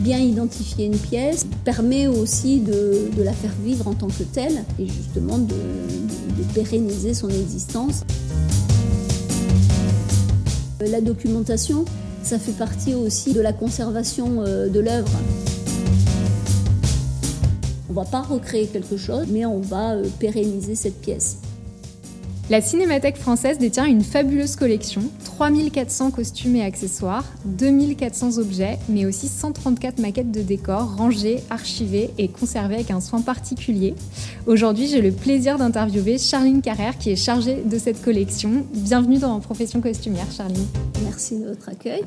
bien identifier une pièce permet aussi de, la faire vivre en tant que telle et justement de, pérenniser son existence. La documentation, ça fait partie aussi de la conservation euh, de l'œuvre. On ne va pas recréer quelque chose, mais on va euh, pérenniser cette pièce. La Cinémathèque française détient une fabuleuse collection, 3400 costumes et accessoires, 2400 objets, mais aussi 134 maquettes de décors rangées, archivées et conservées avec un soin particulier. Aujourd'hui, j'ai le plaisir d'interviewer Charline Carrère qui est chargée de cette collection. Bienvenue dans Profession costumière, Charline. Merci de votre accueil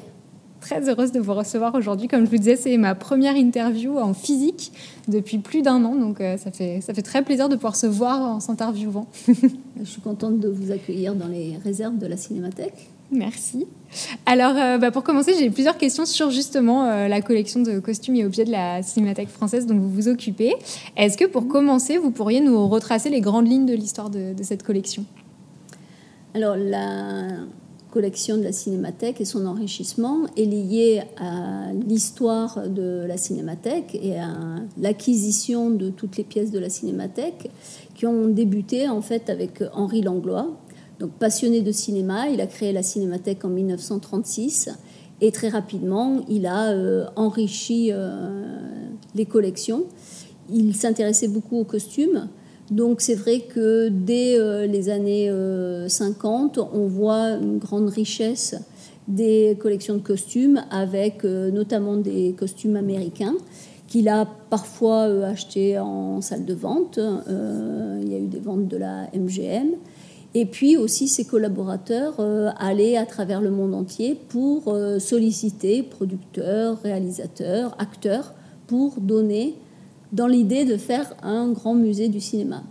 très heureuse de vous recevoir aujourd'hui. Comme je vous disais, c'est ma première interview en physique depuis plus d'un an, donc euh, ça, fait, ça fait très plaisir de pouvoir se voir en s'interviewant. je suis contente de vous accueillir dans les réserves de la Cinémathèque. Merci. Alors, euh, bah, pour commencer, j'ai plusieurs questions sur justement euh, la collection de costumes et objets de la Cinémathèque française dont vous vous occupez. Est-ce que pour commencer, vous pourriez nous retracer les grandes lignes de l'histoire de, de cette collection? Alors, la collection de la Cinémathèque et son enrichissement est lié à l'histoire de la Cinémathèque et à l'acquisition de toutes les pièces de la Cinémathèque qui ont débuté en fait avec Henri Langlois. Donc passionné de cinéma, il a créé la Cinémathèque en 1936 et très rapidement il a euh, enrichi euh, les collections. Il s'intéressait beaucoup aux costumes donc c'est vrai que dès euh, les années 50, euh, on voit une grande richesse des collections de costumes avec euh, notamment des costumes américains qu'il a parfois achetés en salle de vente. il y a eu des ventes de la MGM. Et puis aussi ses collaborateurs allaient à travers le monde entier pour solliciter producteurs, réalisateurs, acteurs pour donner dans l'idée de faire un grand musée du cinéma.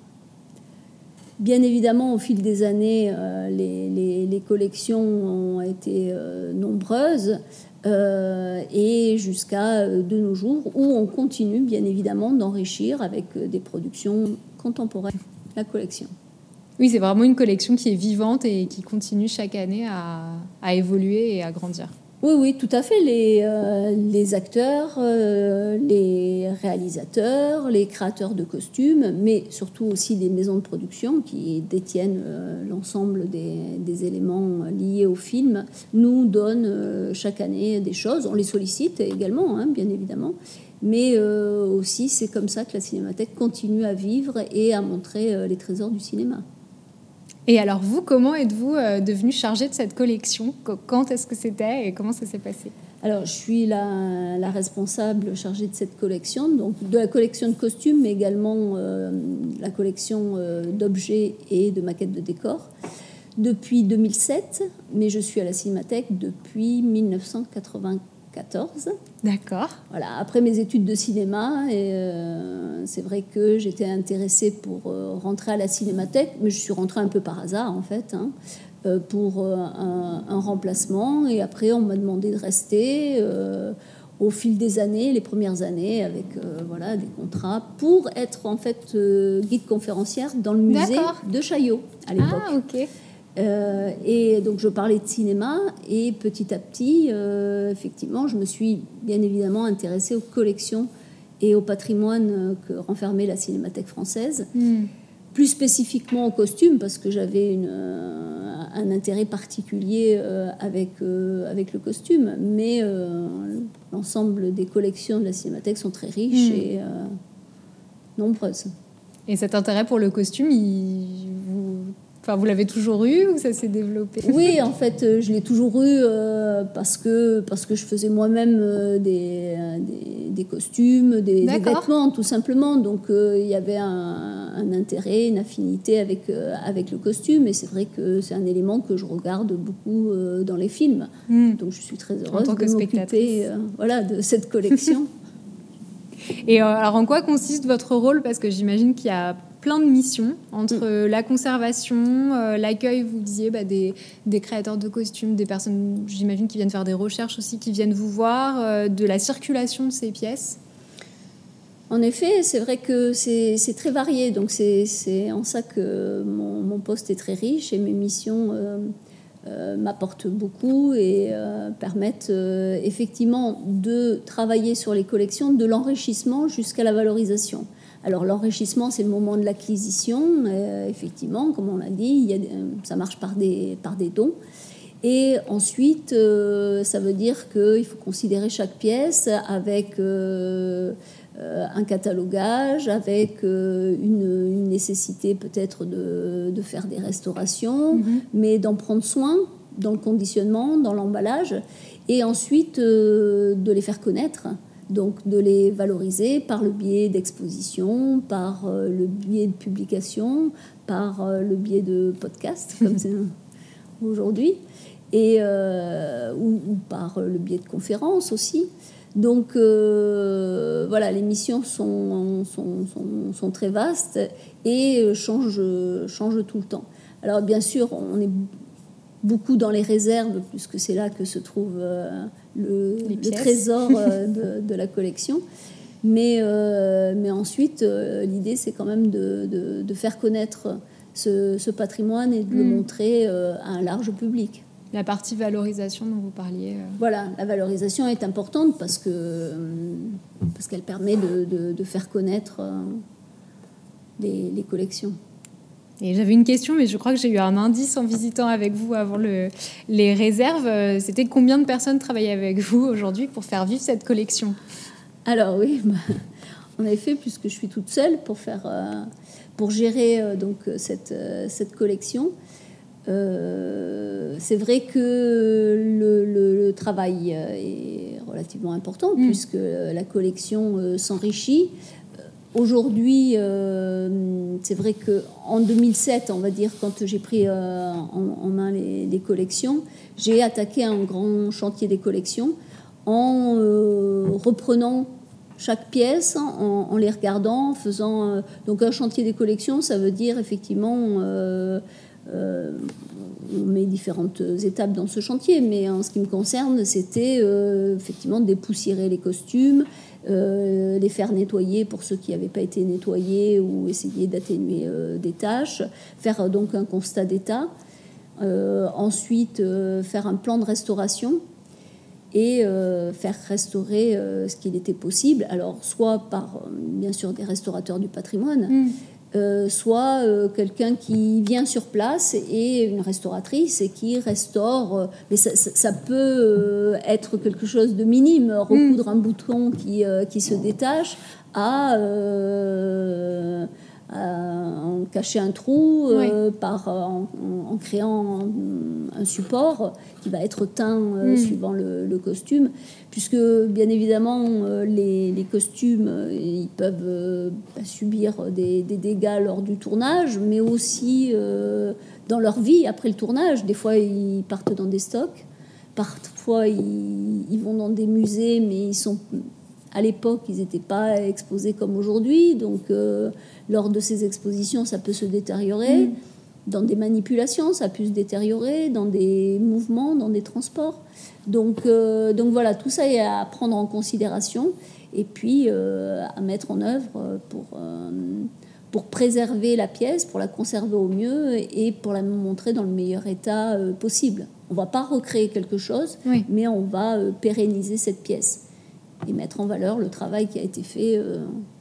Bien évidemment, au fil des années, euh, les, collections ont été euh, nombreuses euh, et jusqu'à de nos jours, où on continue bien évidemment d'enrichir avec des productions contemporaines la collection. Oui, c'est vraiment une collection qui est vivante et qui continue chaque année à évoluer et à grandir. Oui, oui, tout à fait. Les, euh, acteurs, euh, les réalisateurs, les créateurs de costumes, mais surtout aussi les maisons de production qui détiennent euh, l'ensemble des, des, éléments liés au film, nous donnent chaque année des choses. On les sollicite également, hein, bien évidemment. Mais aussi, c'est comme ça que la Cinémathèque continue à vivre et à montrer les trésors du cinéma. Et alors vous, comment êtes-vous euh, devenu chargé de cette collection? Quand est-ce que c'était et comment ça s'est passé? Alors, je suis la, responsable chargée de cette collection, donc de la collection de costumes, mais également euh, la collection euh, d'objets et de maquettes de décors depuis 2007, mais je suis à la Cinémathèque depuis 1984. 14. D'accord. Voilà, après mes études de cinéma, et euh, c'est vrai que j'étais intéressée pour euh, rentrer à la cinémathèque, mais je suis rentrée un peu par hasard en fait, hein, euh, pour un, remplacement. Et après, on m'a demandé de rester au fil des années, les premières années, avec voilà, des contrats, pour être en fait guide conférencière dans le musée de Chaillot à l'époque. Ah, ok. Euh, et donc je parlais de cinéma et petit à petit, euh, effectivement, je me suis bien évidemment intéressée aux collections et au patrimoine que renfermait la Cinémathèque française. Hmm. Plus spécifiquement aux costumes, parce que j'avais euh, un intérêt particulier avec, avec le costume. Mais l'ensemble des collections de la Cinémathèque sont très riches hmm. et nombreuses. Et cet intérêt pour le costume, il, Enfin, vous l'avez toujours eu ou ça s'est développé? Oui, en fait, euh, je l'ai toujours eu euh, parce, que, parce que je faisais moi-même euh, des, des, costumes, des, vêtements, tout simplement. Donc, il y avait un, intérêt, une affinité avec, avec le costume. Et c'est vrai que c'est un élément que je regarde beaucoup dans les films. Hmm. Donc, je suis très heureuse de m'occuper voilà, de cette collection. Et alors, en quoi consiste votre rôle? Parce que j'imagine qu'il y a plein de missions entre mm. la conservation, euh, l'accueil, vous disiez, bah, des, créateurs de costumes, des personnes, j'imagine, qui viennent faire des recherches aussi, qui viennent vous voir, euh, de la circulation de ces pièces. En effet, c'est vrai que c'est très varié, donc c'est en ça que mon, poste est très riche et mes missions euh, m'apportent beaucoup et permettent effectivement de travailler sur les collections, de l'enrichissement jusqu'à la valorisation. Alors l'enrichissement, c'est le moment de l'acquisition. effectivement, comme on l'a dit, il y a, ça marche par des, par des dons. Et ensuite, euh, ça veut dire qu'il faut considérer chaque pièce avec euh, euh, un catalogage, avec une, nécessité peut-être de, faire des restaurations, mhm. mais d'en prendre soin dans le conditionnement, dans l'emballage, et ensuite de les faire connaître. Donc de les valoriser par le biais d'expositions, par le biais de publications, par le biais de podcasts, comme c'est aujourd'hui et, euh, ou, par le biais de conférences aussi. Donc euh, voilà, les missions sont, sont, sont, très vastes et changent, changent tout le temps. Alors bien sûr, on est beaucoup dans les réserves, puisque c'est là que se trouve euh, le, trésor de, de, la collection. Mais, mais ensuite, l'idée, c'est quand même de, de, faire connaître ce, ce, patrimoine et de le mm. montrer à un large public. La partie valorisation dont vous parliez. Euh. Voilà, la valorisation est importante parce que euh, parce qu'elle permet de, de, faire connaître euh, les, les, collections. Et j'avais une question, mais je crois que j'ai eu un indice en visitant avec vous avant le, les réserves. C'était combien de personnes travaillent avec vous aujourd'hui pour faire vivre cette collection? Alors oui, bah, en effet, puisque je suis toute seule pour faire, pour gérer donc cette, cette collection. Euh, c'est vrai que le, travail euh, est relativement important mm. puisque la collection euh, s'enrichit. Aujourd'hui, c'est vrai que en 2007, on va dire, quand j'ai pris en, main les, collections, j'ai attaqué un grand chantier des collections en reprenant chaque pièce, en, les regardant, en faisant donc un chantier des collections, ça veut dire effectivement euh, on met différentes étapes dans ce chantier, mais en ce qui me concerne, c'était euh, effectivement dépoussiérer les costumes, euh, les faire nettoyer pour ceux qui n'avaient pas été nettoyés ou essayer d'atténuer des tâches, faire donc un constat d'état, ensuite faire un plan de restauration et faire restaurer ce qu'il était possible, alors soit par bien sûr des restaurateurs du patrimoine, mm. Euh, soit euh, quelqu'un qui vient sur place et une restauratrice et qui restaure. Euh, mais ça, peut être quelque chose de minime, recoudre un bouton qui, qui se détache à en cacher un trou par, en, créant un, support qui va être teint mm. suivant le, costume puisque bien évidemment euh, les, costumes euh, ils peuvent euh, bah, subir des, dégâts lors du tournage, mais aussi dans leur vie après le tournage. Des fois ils partent dans des stocks, parfois ils, vont dans des musées, mais ils sont à l'époque ils n'étaient pas exposés comme aujourd'hui, donc lors de ces expositions ça peut se détériorer. Mm. Dans des manipulations, ça peut se détériorer, dans des mouvements, dans des transports. Donc, euh, donc voilà, tout ça est à prendre en considération et puis euh, à mettre en œuvre pour, euh, pour préserver la pièce, pour la conserver au mieux et pour la montrer dans le meilleur état possible. On va pas recréer quelque chose, mais on va pérenniser cette pièce et mettre en valeur le travail qui a été fait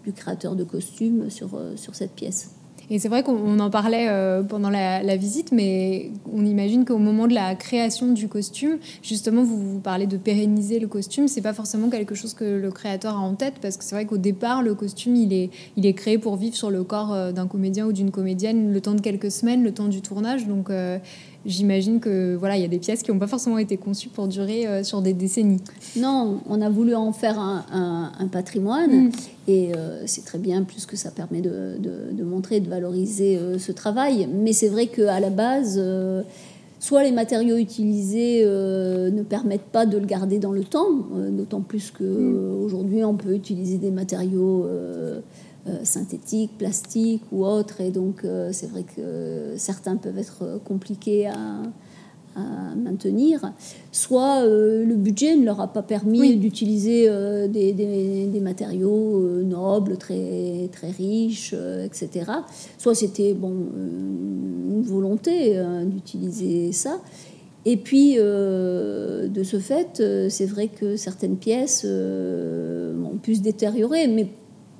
du créateur de costumes sur, sur cette pièce. Et c'est vrai qu'on en parlait euh, pendant la, visite, mais on imagine qu'au moment de la création du costume, justement, vous, vous parlez de pérenniser le costume. C'est pas forcément quelque chose que le créateur a en tête, parce que c'est vrai qu'au départ, le costume, il est, il est créé pour vivre sur le corps euh, d'un comédien ou d'une comédienne le temps de quelques semaines, le temps du tournage. Donc, euh, j'imagine que voilà, il y a des pièces qui n'ont pas forcément été conçues pour durer euh, sur des décennies. Non, on a voulu en faire un, patrimoine mm. et euh, c'est très bien puisque ça permet de, de, montrer, de valoriser euh, ce travail. Mais c'est vrai qu'à la base, soit les matériaux utilisés ne permettent pas de le garder dans le temps, d'autant plus qu'aujourd'hui mm. on peut utiliser des matériaux synthétiques, plastiques ou autres. Et donc, euh, c'est vrai que certains peuvent être compliqués à, maintenir. Soit euh, le budget ne leur a pas permis d'utiliser des, matériaux nobles, très, très riches, etc. Soit c'était bon, une volonté d'utiliser ça. Et puis, de ce fait, c'est vrai que certaines pièces ont pu se détériorer, mais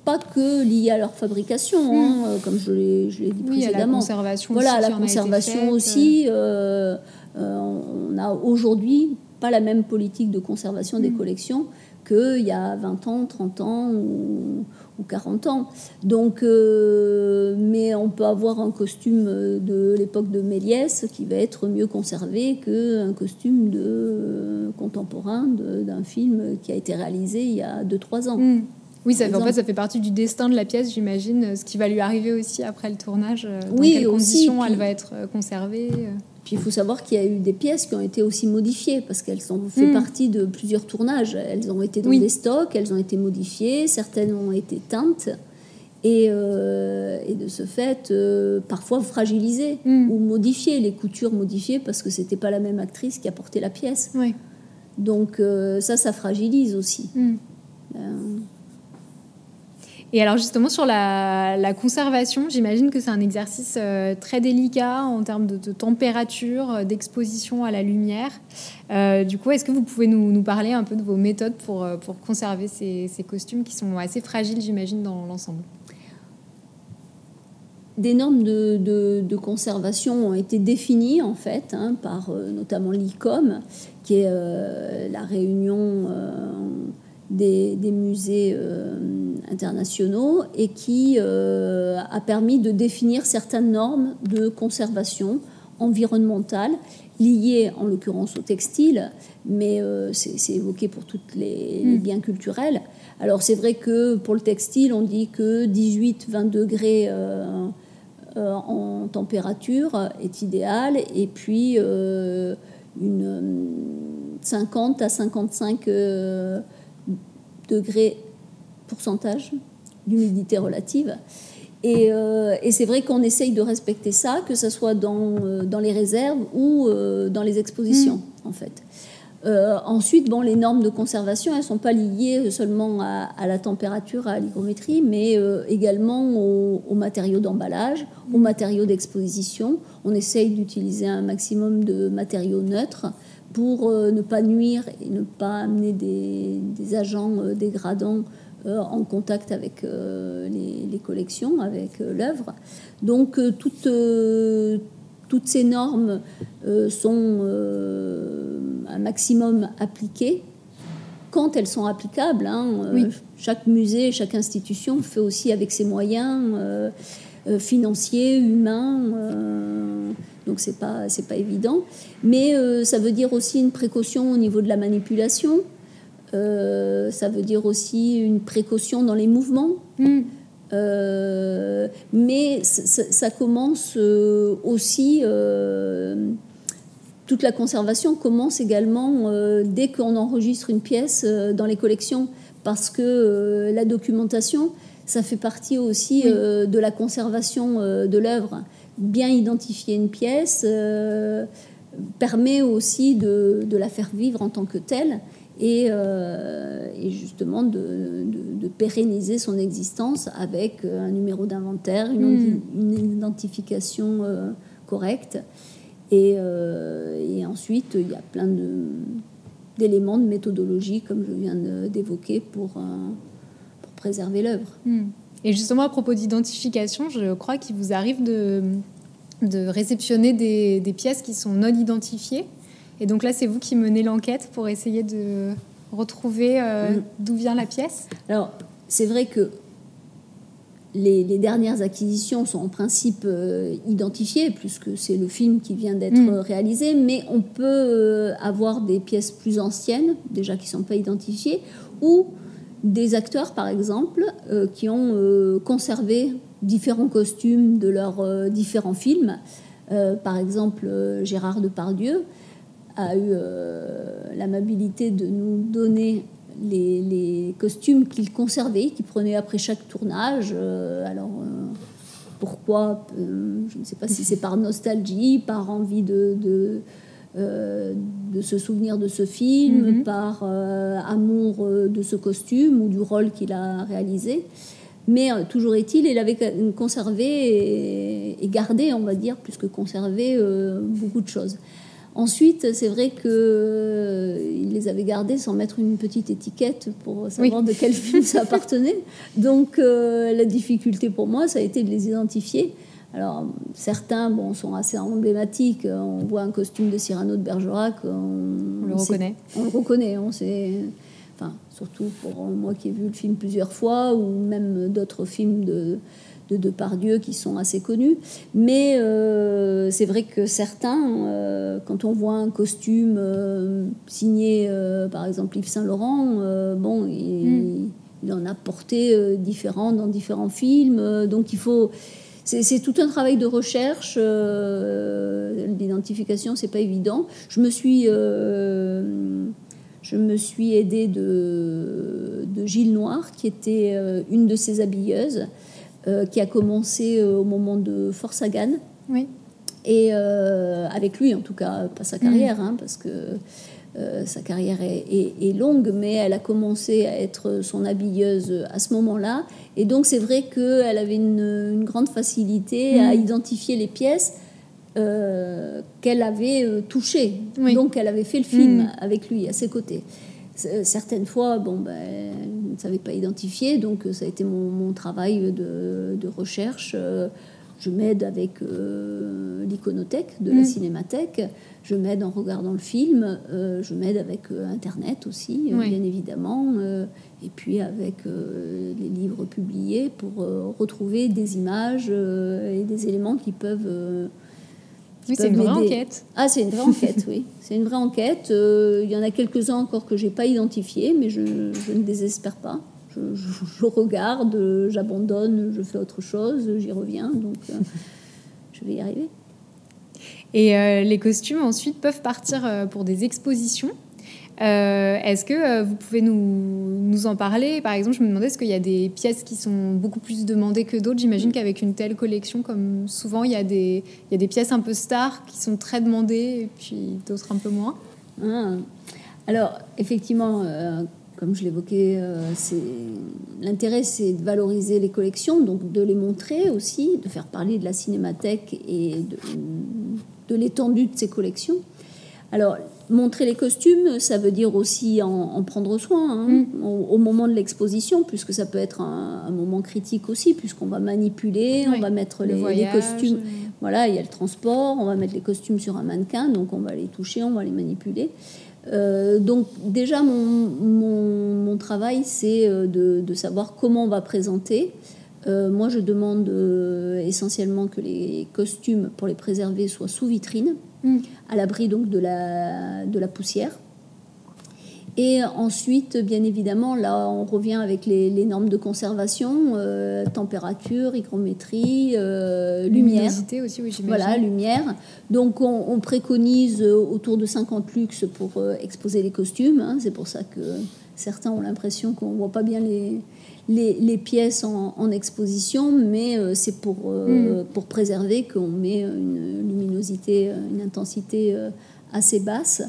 pas que liées à leur fabrication, hein, hmm. comme je l'ai dit oui, précédemment. À la conservation voilà, aussi la conservation aussi. on a aujourd'hui pas la même politique de conservation des mm. collections qu'il y a 20 ans, 30 ans ou, 40 ans. Donc, euh, mais on peut avoir un costume de l'époque de Méliès qui va être mieux conservé qu'un costume de, euh, contemporain d'un film qui a été réalisé il y a 2-3 ans. Mm. Oui, ça, en fait, ça fait partie du destin de la pièce, j'imagine, ce qui va lui arriver aussi après le tournage, euh, dans quelles conditions elle va être conservée. Puis il faut savoir qu'il y a eu des pièces qui ont été aussi modifiées parce qu'elles ont fait mm. partie de plusieurs tournages. Elles ont été dans des stocks, elles ont été modifiées, certaines ont été teintes et, euh, et de ce fait euh, parfois fragilisées mm. ou modifiées, les coutures modifiées parce que c'était pas la même actrice qui a porté la pièce. Donc euh, ça, ça fragilise aussi. Mm. Et alors justement sur la, conservation, j'imagine que c'est un exercice euh, très délicat en termes de, température, euh, d'exposition à la lumière. Euh, du coup, est-ce que vous pouvez nous, parler un peu de vos méthodes pour, pour conserver ces, costumes qui sont assez fragiles, j'imagine, dans l'ensemble? Des normes de, conservation ont été définies en fait hein, par notamment l'ICOM, qui est la réunion des, musées euh, internationaux et qui euh, a permis de définir certaines normes de conservation environnementale liées en l'occurrence au textile, mais euh, c'est évoqué pour tous les, mm. biens culturels. Alors c'est vrai que pour le textile, on dit que 18-20 degrés en température est idéal, et puis une 50 à 55 degrés pourcentage d'humidité relative. Euh, et, c'est vrai qu'on essaye de respecter ça, que ce soit dans, euh, dans les réserves ou euh, dans les expositions, mm. en fait. ensuite, bon, les normes de conservation, elles ne sont pas liées seulement à, la température, à l'hygrométrie, mais également aux, matériaux d'emballage, aux mm. matériaux d'exposition. On essaye d'utiliser un maximum de matériaux neutres pour euh, ne pas nuire et ne pas amener des, agents euh, dégradants euh, en contact avec les, collections, avec l'œuvre. Donc toutes, toutes ces normes sont un maximum appliquées quand elles sont applicables. Hein, chaque musée, chaque institution fait aussi avec ses moyens financiers, humains donc c'est pas c'est pas évident. Mais euh, ça veut dire aussi une précaution au niveau de la manipulation. Euh, ça veut dire aussi une précaution dans les mouvements. Hmm. Euh, mais ça, commence aussi. toute la conservation commence également dès qu'on enregistre une pièce dans les collections, parce que la documentation, ça fait partie aussi de la conservation de l'œuvre bien identifier une pièce euh, permet aussi de, la faire vivre en tant que telle et, euh, justement de, pérenniser son existence avec un numéro d'inventaire, une, hmm. identification euh, correcte. Et, ensuite, il y a plein d'éléments de, méthodologie, comme je viens d'évoquer, pour, pour préserver l'œuvre. Hmm. Et justement, à propos d'identification, je crois qu'il vous arrive de, de réceptionner des, des, pièces qui sont non identifiées. Et donc là, c'est vous qui menez l'enquête pour essayer de retrouver euh, mm. d'où vient la pièce Alors, c'est vrai que les, dernières acquisitions sont en principe euh, identifiées, puisque c'est le film qui vient d'être mm. réalisé, mais on peut euh, avoir des pièces plus anciennes, déjà qui ne sont pas identifiées, ou des acteurs, par exemple, euh, qui ont euh, conservé différents costumes de leurs euh, différents films. par exemple, Gérard Depardieu a eu l'amabilité de nous donner les, costumes qu'il conservait, qu'il prenait après chaque tournage. alors, pourquoi Je ne sais pas si c'est par nostalgie, par envie de euh, de se souvenir de ce film, mhm. par euh, amour euh, de ce costume ou du rôle qu'il a réalisé. Mais toujours est-il, il avait conservé et, gardé, on va dire, plus que conservé, beaucoup de choses. Ensuite, c'est vrai qu'il les avait gardés sans mettre une petite étiquette pour savoir de quel film ça appartenait. Donc la difficulté pour moi, ça a été de les identifier. Alors, certains bon, sont assez emblématiques. On voit un costume de Cyrano de Bergerac. On, le reconnaît. On le reconnaît. On sait, enfin, surtout pour moi qui ai vu le film plusieurs fois, ou même d'autres films de, de Depardieu qui sont assez connus. Mais euh, c'est vrai que certains, euh, quand on voit un costume euh, signé, par exemple Yves Saint-Laurent, bon, il, hmm. il, en a porté différents dans différents films. donc il faut c'est tout un travail de recherche. Euh, L'identification, c'est pas évident. Je me suis, euh, je me suis aidée de, de, Gilles Noir, qui était euh, une de ses habilleuses, euh, qui a commencé au moment de Force Hagan. Oui. Et avec lui, en tout cas, pas sa carrière, mm. hein, parce que euh, sa carrière est, longue, mais elle a commencé à être son habilleuse à ce moment-là. Et donc c'est vrai qu'elle avait une, grande facilité à mm. identifier les pièces euh, qu'elle avait euh, touchées. Donc elle avait fait le film mm. avec lui à ses côtés. Certaines fois, bon, ben, elle ne savait pas identifier, donc ça a été mon, travail de, recherche. Je m'aide avec l'iconothèque de la mm. cinémathèque je m'aide en regardant le film, euh, je m'aide avec euh, Internet aussi, euh, bien évidemment, et puis avec les livres publiés pour retrouver des images et des éléments qui peuvent... oui, c'est une vraie enquête. Ah, c'est une vraie enquête, oui. C'est une vraie enquête. Il y en a quelques-uns encore que j'ai pas identifiés, mais je, ne désespère pas. Je, regarde, j'abandonne, je fais autre chose, j'y reviens, donc je vais y arriver. Et euh, les costumes ensuite peuvent partir euh, pour des expositions. Euh, est-ce que vous pouvez nous, nous, en parler? Par exemple, je me demandais, est-ce qu'il y a des pièces qui sont beaucoup plus demandées que d'autres? J'imagine qu'avec une telle collection, comme souvent, il y, a des, il y a des pièces un peu stars qui sont très demandées et puis d'autres un peu moins. Ah. Alors, effectivement, comme je l'évoquais, l'intérêt, c'est de valoriser les collections, donc de les montrer aussi, de faire parler de la cinémathèque et de, de l'étendue de ses collections. Alors, montrer les costumes, ça veut dire aussi en, prendre soin hein, mm. au, moment de l'exposition, puisque ça peut être un, moment critique aussi, puisqu'on va manipuler, on va mettre les, costumes. Voilà, il y a le transport, on va mettre les costumes sur un mannequin, donc on va les toucher, on va les manipuler. Euh, donc déjà, mon, travail, c'est euh, de, savoir comment on va présenter. Euh, moi, je demande euh, essentiellement que les costumes, pour les préserver, soient sous vitrine, mm. à l'abri donc de la, de la poussière. Et ensuite, bien évidemment, là, on revient avec les, normes de conservation, euh, température, hygrométrie, lumière. aussi, oui, Voilà, lumière. Donc, on, préconise autour de 50 lux pour exposer les costumes. Hein. C'est pour ça que certains ont l'impression qu'on ne voit pas bien les, les, pièces en, exposition, mais euh, c'est pour, euh, mm. pour préserver qu'on met une luminosité, euh, une intensité assez basse.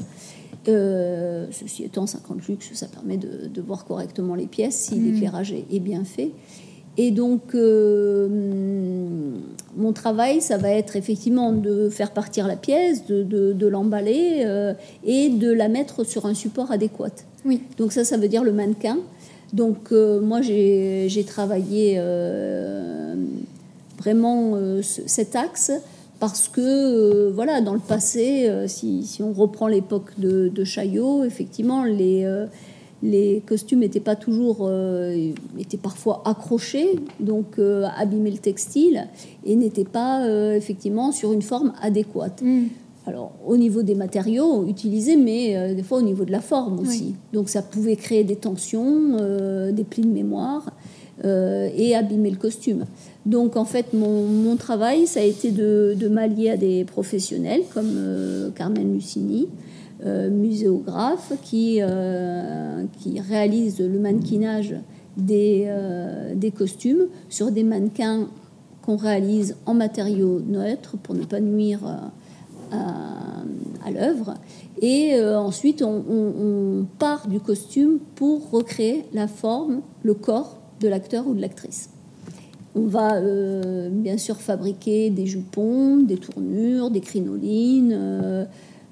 Ceci étant 50 lux, ça permet de, voir correctement les pièces si mm. l'éclairage est, bien fait. Et donc, mon travail, ça va être effectivement de faire partir la pièce, de, de l'emballer et de la mettre sur un support adéquat. Oui. Donc ça, ça veut dire le mannequin. Donc euh, moi j'ai travaillé euh, vraiment euh, cet axe parce que voilà dans le passé, si, on reprend l'époque de, Chaillot, effectivement les les costumes n'étaient pas toujours, étaient parfois accrochés, donc abîmer le textile, et n'étaient pas effectivement sur une forme adéquate. Mm. Alors, au niveau des matériaux utilisés, mais euh, des fois au niveau de la forme aussi. Donc, ça pouvait créer des tensions, euh, des plis de mémoire euh, et abîmer le costume. Donc, en fait, mon, travail, ça a été de, m'allier à des professionnels comme Carmen Lucini, muséographe, qui, qui réalise le mannequinage des, costumes sur des mannequins qu'on réalise en matériaux neutres pour ne pas nuire à, l'œuvre. Et euh, ensuite, on, part du costume pour recréer la forme, le corps de l'acteur ou de l'actrice. On va euh, bien sûr fabriquer des jupons, des tournures, des crinolines, euh,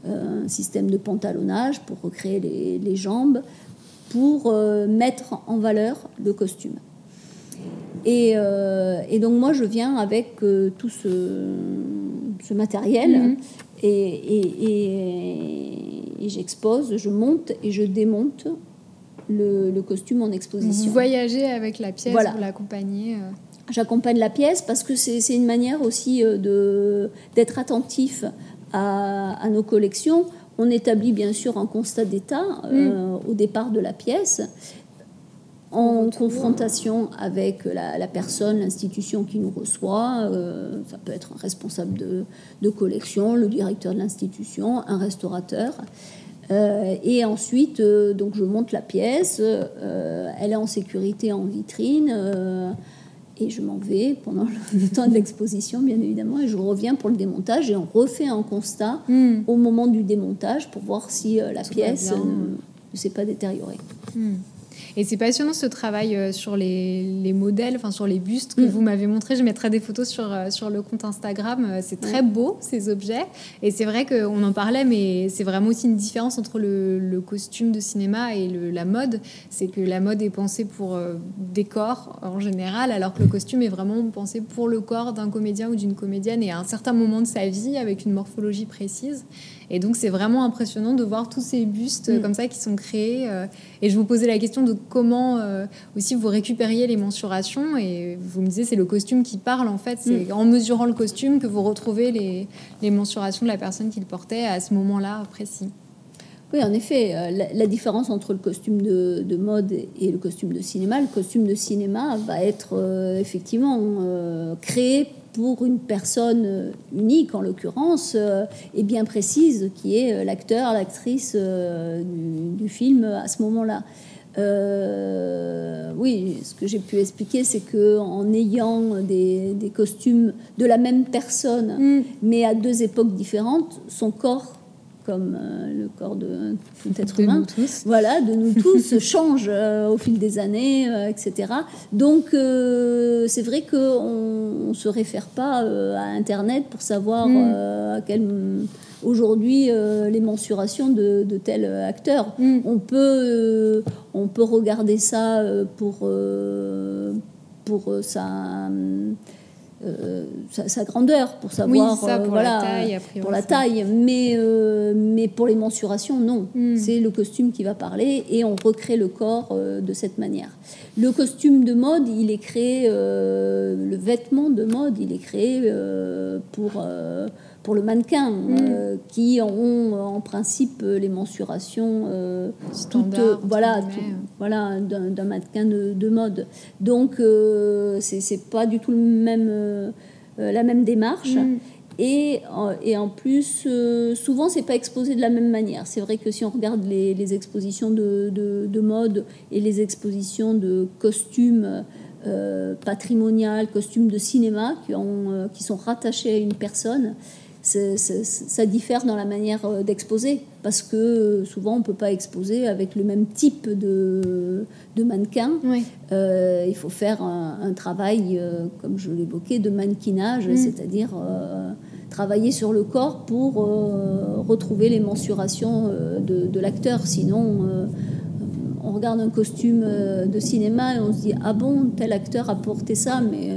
un système de pantalonnage pour recréer les, jambes, pour mettre en valeur le costume. Et, donc moi, je viens avec tout ce, matériel mhm. et, j'expose, je monte et je démonte le, costume en exposition. Vous voyagez avec la pièce, voilà. vous l'accompagnez J'accompagne la pièce parce que c'est une manière aussi euh, d'être attentif à, nos collections. On établit bien sûr un constat d'état euh, mm. au départ de la pièce, en confrontation avec la, personne, l'institution qui nous reçoit. Euh, ça peut être un responsable de, de collection, le directeur de l'institution, un restaurateur. et ensuite, donc je monte la pièce, elle est en sécurité en vitrine et je m'en vais pendant le temps de l'exposition, bien évidemment, et je reviens pour le démontage et on refait un constat hmm. au moment du démontage pour voir si euh, la pièce ne, s'est pas détériorée. Hmm. Et c'est passionnant ce travail euh, sur les, modèles, enfin sur les bustes que mm. vous m'avez montré. Je mettrai des photos sur, euh, sur le compte Instagram. Euh, c'est très beau, ces objets. Et c'est vrai qu'on en parlait, mais c'est vraiment aussi une différence entre le, costume de cinéma et la mode. C'est que la mode est pensée pour des corps en général, alors que le costume est vraiment pensé pour le corps d'un comédien ou d'une comédienne et à un certain moment de sa vie avec une morphologie précise. Et donc, c'est vraiment impressionnant de voir tous ces bustes mm. comme ça qui sont créés. Euh, et je vous posais la question de comment euh, aussi vous récupériez les mensurations. Et vous me disiez, c'est le costume qui parle en fait. C'est mm. en mesurant le costume que vous retrouvez les, les mensurations de la personne qui le portait à ce moment-là précis. Oui, en effet, euh, la, différence entre le costume de, de, mode et le costume de cinéma, le costume de cinéma va être effectivement créé pour une personne euh, unique, en l'occurrence, euh, et bien précise, qui est euh, l'acteur, l'actrice du, film à ce moment-là. oui, ce que j'ai pu expliquer, c'est que en ayant des, costumes de la même personne, mm. mais à deux époques différentes, son corps comme euh, le corps de tout être humain, voilà, de nous tous, change euh, au fil des années, euh, etc. Donc c'est vrai qu'on ne se réfère pas à Internet pour savoir mm. à quel aujourd'hui les mensurations de, de tel acteur. Mm. On peut on peut regarder ça pour pour sa euh, sa, grandeur pour savoir ça, pour voilà, la taille, pour la taille. Mais euh, mais pour les mensurations non. Hmm. c'est le costume qui va parler et on recrée le corps euh, de cette manière. Le costume de mode il est créé le vêtement de mode il est créé pour pour le mannequin, mm. euh, qui ont en principe les mensurations euh, standard, voilà, voilà, d'un mannequin de, mode. Donc euh, c'est pas du tout le même, la même démarche. Mm. Et, et, en plus, souvent, c'est pas exposé de la même manière. C'est vrai que si on regarde les, expositions de, de, mode et les expositions de costumes patrimoniales, costumes de cinéma qui, ont, qui sont rattachés à une personne, ça diffère dans la manière euh, d'exposer, parce que euh, souvent on ne peut pas exposer avec le même type de, de mannequin. Euh, il faut faire un, travail, comme je l'évoquais, de mannequinage, mm. c'est-à-dire travailler sur le corps pour retrouver les mensurations de, de l'acteur. Sinon, on regarde un costume de cinéma et on se dit, ah bon, tel acteur a porté ça, mais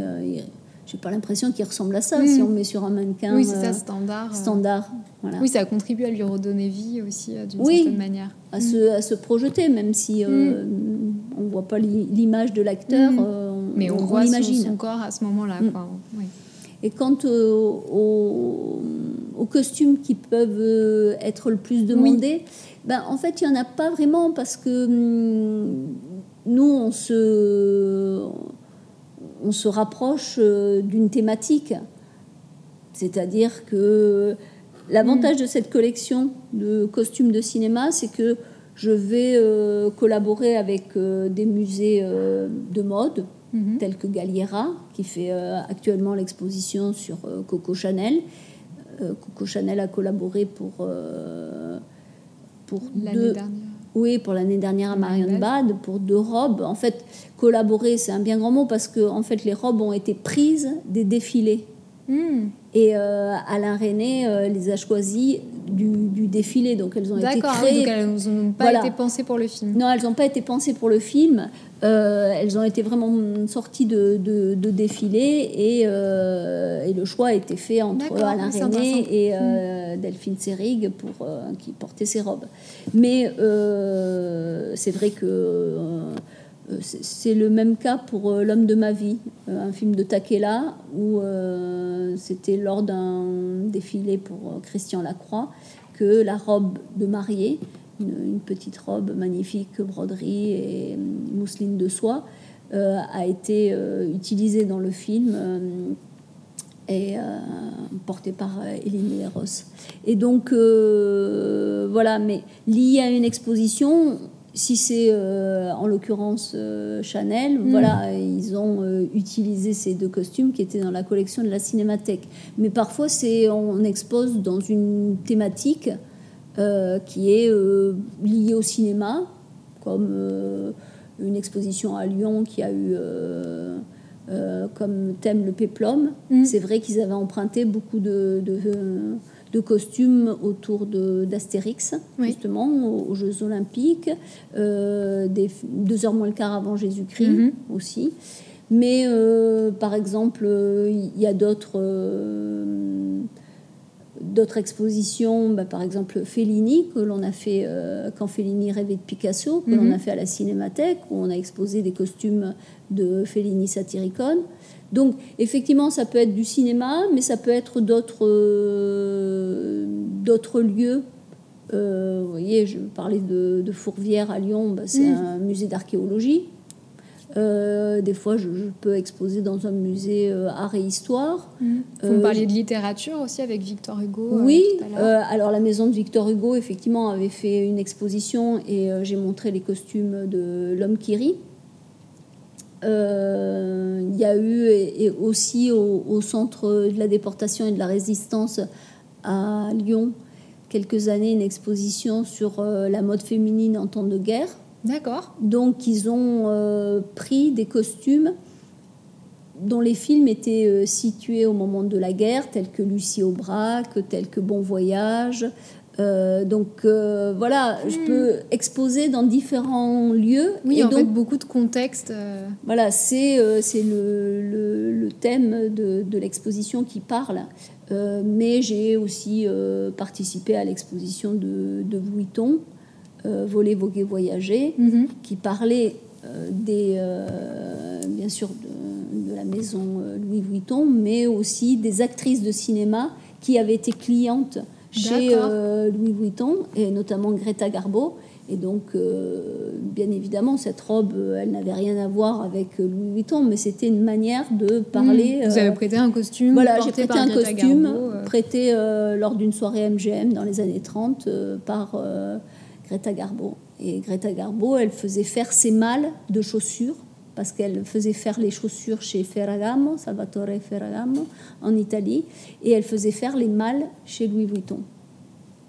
j'ai pas l'impression qu'il ressemble à ça si hmm. on met sur un mannequin. Oui, c'est ça, euh, standard. Euh. Standard. Voilà. Oui, ça contribue à lui redonner vie aussi euh, d'une certaine manière. À, se, à se projeter, même si hmm. on ne voit pas l'image de l'acteur. Hmm. Mais on, voit son, corps à ce moment-là. Et quant aux, costumes qui peuvent être le plus demandés, ben, en fait, il n'y en a pas vraiment parce que nous, on se on se rapproche euh, d'une thématique. C'est-à-dire que l'avantage de cette collection de costumes de cinéma, c'est que je vais euh, collaborer avec euh, des musées de mode, mhm. tels que Galliera, qui fait actuellement l'exposition sur Coco Chanel. Coco Chanel a collaboré pour, pour l'année dernière. Oui, pour l'année dernière à Marion Bad, pour deux robes. En fait, collaborer, c'est un bien grand mot parce que en fait, les robes ont été prises des défilés. Hmm. Et Alain René les a choisies du, défilé, donc elles ont été créées. elles n'ont pas été pensées pour le film. Non, elles n'ont pas été pensées pour le film. elles ont été vraiment sorties de, de, défilé et, et, le choix a été fait entre Alain René et mm. Delphine Seyrig pour qui portait ses robes. Mais c'est vrai que euh, c'est le même cas pour euh, L'homme de ma vie, euh, un film de Takela, où c'était lors d'un défilé pour Christian Lacroix que la robe de mariée, une, petite robe magnifique, broderie et mousseline de soie, a été utilisée dans le film et portée par Eline Leros. Et donc, voilà, mais lié à une exposition, si c'est euh, en l'occurrence euh, Chanel, mm. voilà, ils ont euh, utilisé ces deux costumes qui étaient dans la collection de la Cinémathèque. Mais parfois, c'est on expose dans une thématique qui est liée au cinéma, comme une exposition à Lyon qui a eu comme thème le péplum. Mm. C'est vrai qu'ils avaient emprunté beaucoup de de costumes autour d'Astérix, justement, aux, Jeux Olympiques, euh, des, deux heures moins le quart avant Jésus-Christ mhm. aussi. Mais euh, par exemple, il y a d'autres euh, d'autres expositions, bah, par exemple Fellini, que l'on a fait quand Fellini rêvait de Picasso, que l'on mhm. a fait à la Cinémathèque, où on a exposé des costumes de Fellini Satyricon. Donc, effectivement, ça peut être du cinéma, mais ça peut être d'autres euh, d'autres lieux. Euh, vous voyez, je parlais de, Fourvière à Lyon, bah, c'est mm. un musée d'archéologie. Euh, des fois, je, peux exposer dans un musée art et histoire. Mm. Vous parliez de littérature aussi avec Victor Hugo. Oui, alors la maison de Victor Hugo, effectivement, avait fait une exposition et j'ai montré les costumes de l'homme qui rit. Euh, il y a eu et, aussi au, centre de la déportation et de la résistance à Lyon quelques années une exposition sur euh, la mode féminine en temps de guerre. D'accord. Donc ils ont euh, pris des costumes dont les films étaient situés au moment de la guerre, tels que Lucie Aubrac, tels que Bon Voyage, euh, donc euh, voilà, je hmm. peux exposer dans différents lieux. Oui, en fait, beaucoup de contexte. Euh. Voilà, c'est c'est le, le, thème de, de l'exposition qui parle. mais j'ai aussi participé à l'exposition de, de Vuitton, Voler, Voguer, Voyager, mhm. qui parlait des, bien sûr de, de, la maison Louis Vuitton, mais aussi des actrices de cinéma qui avaient été clientes chez euh, Louis Vuitton, et notamment Greta Garbo. Et donc, euh, bien évidemment, cette robe, euh, elle n'avait rien à voir avec Louis Vuitton, mais c'était une manière de parler. Mmh. Vous avez prêté un costume Voilà, j'ai prêté un costume prêté lors d'une soirée MGM dans les années 30 par Greta Garbo. Et Greta Garbo, elle faisait faire ses malles de chaussures parce qu'elle faisait faire les chaussures chez Ferragamo, Salvatore Ferragamo, en Italie, et elle faisait faire les malles chez Louis Vuitton.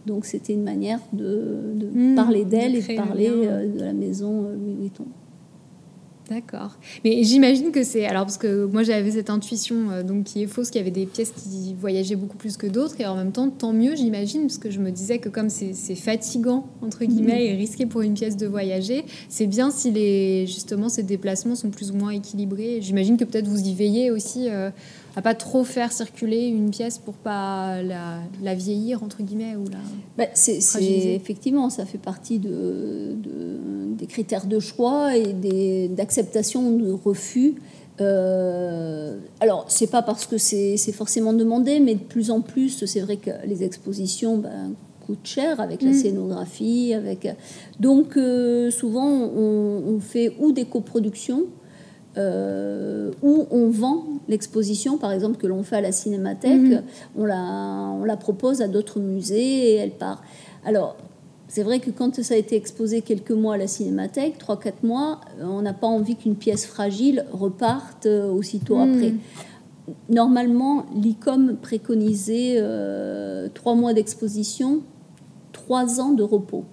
Donc c'était une manière de, mmh, parler d'elle et de parler euh, de la maison euh, Louis Vuitton. D'accord. Mais j'imagine que c'est. Alors, parce que moi, j'avais cette intuition euh, donc, qui est fausse, qu'il y avait des pièces qui voyageaient beaucoup plus que d'autres. Et en même temps, tant mieux, j'imagine, parce que je me disais que comme c'est fatigant, entre guillemets, et risqué pour une pièce de voyager, c'est bien si les, justement ces déplacements sont plus ou moins équilibrés. J'imagine que peut-être vous y veillez aussi. Euh, à pas trop faire circuler une pièce pour pas la, vieillir entre guillemets ou la bah, c'est, effectivement ça fait partie de, des critères de choix et d'acceptation ou de refus euh, alors c'est pas parce que c'est, forcément demandé mais de plus en plus c'est vrai que les expositions ben, coûtent cher avec la mm. scénographie avec donc euh, souvent on, on, fait ou des coproductions euh, où on vend l'exposition, par exemple, que l'on fait à la Cinémathèque, mhm. on, la, on la propose à d'autres musées et elle part. Alors, c'est vrai que quand ça a été exposé quelques mois à la Cinémathèque, 3-4 mois, on n'a pas envie qu'une pièce fragile reparte euh, aussitôt mhm. après. Normalement, l'ICOM préconisait euh, 3 mois d'exposition, 3 ans de repos.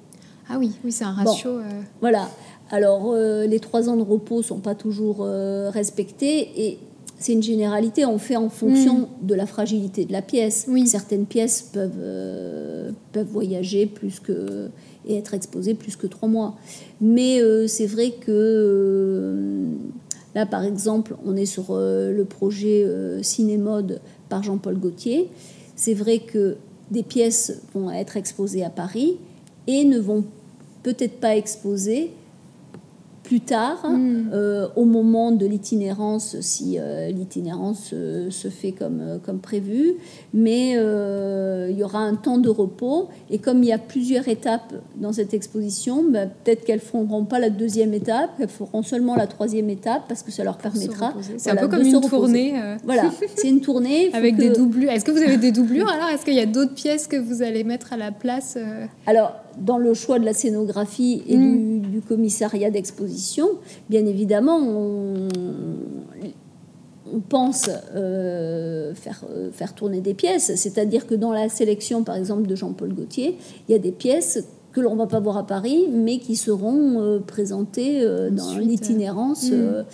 Ah oui, oui c'est un ratio. Euh. Voilà. Alors, euh, les trois ans de repos ne sont pas toujours respectés et c'est une généralité, on fait en fonction de la fragilité de la pièce. Certaines pièces peuvent, euh, peuvent voyager plus que, et être exposées plus que trois mois. Mais euh, c'est vrai que euh, là, par exemple, on est sur le projet Cinémode par Jean-Paul Gaultier. C'est vrai que des pièces vont être exposées à Paris et ne vont peut-être pas exposer plus tard, hmm. euh, au moment de l'itinérance, si euh, l'itinérance euh, se fait comme, comme prévu, mais il y aura un temps de repos. Et comme il y a plusieurs étapes dans cette exposition, ben, peut-être qu'elles ne feront pas la deuxième étape, elles feront seulement la troisième étape parce que ça leur permettra. C'est un peu comme une tournée. Voilà, c'est une tournée. Avec des doublures. Est-ce que vous avez des doublures alors? Est-ce qu'il y a d'autres pièces que vous allez mettre à la place Alors, dans le choix de la scénographie et mm. du, commissariat d'exposition, bien évidemment, on, pense euh, faire, euh, faire tourner des pièces. C'est-à-dire que dans la sélection, par exemple, de Jean-Paul Gaultier, il y a des pièces que l'on ne va pas voir à Paris, mais qui seront euh, présentées dans l'itinérance. Mm.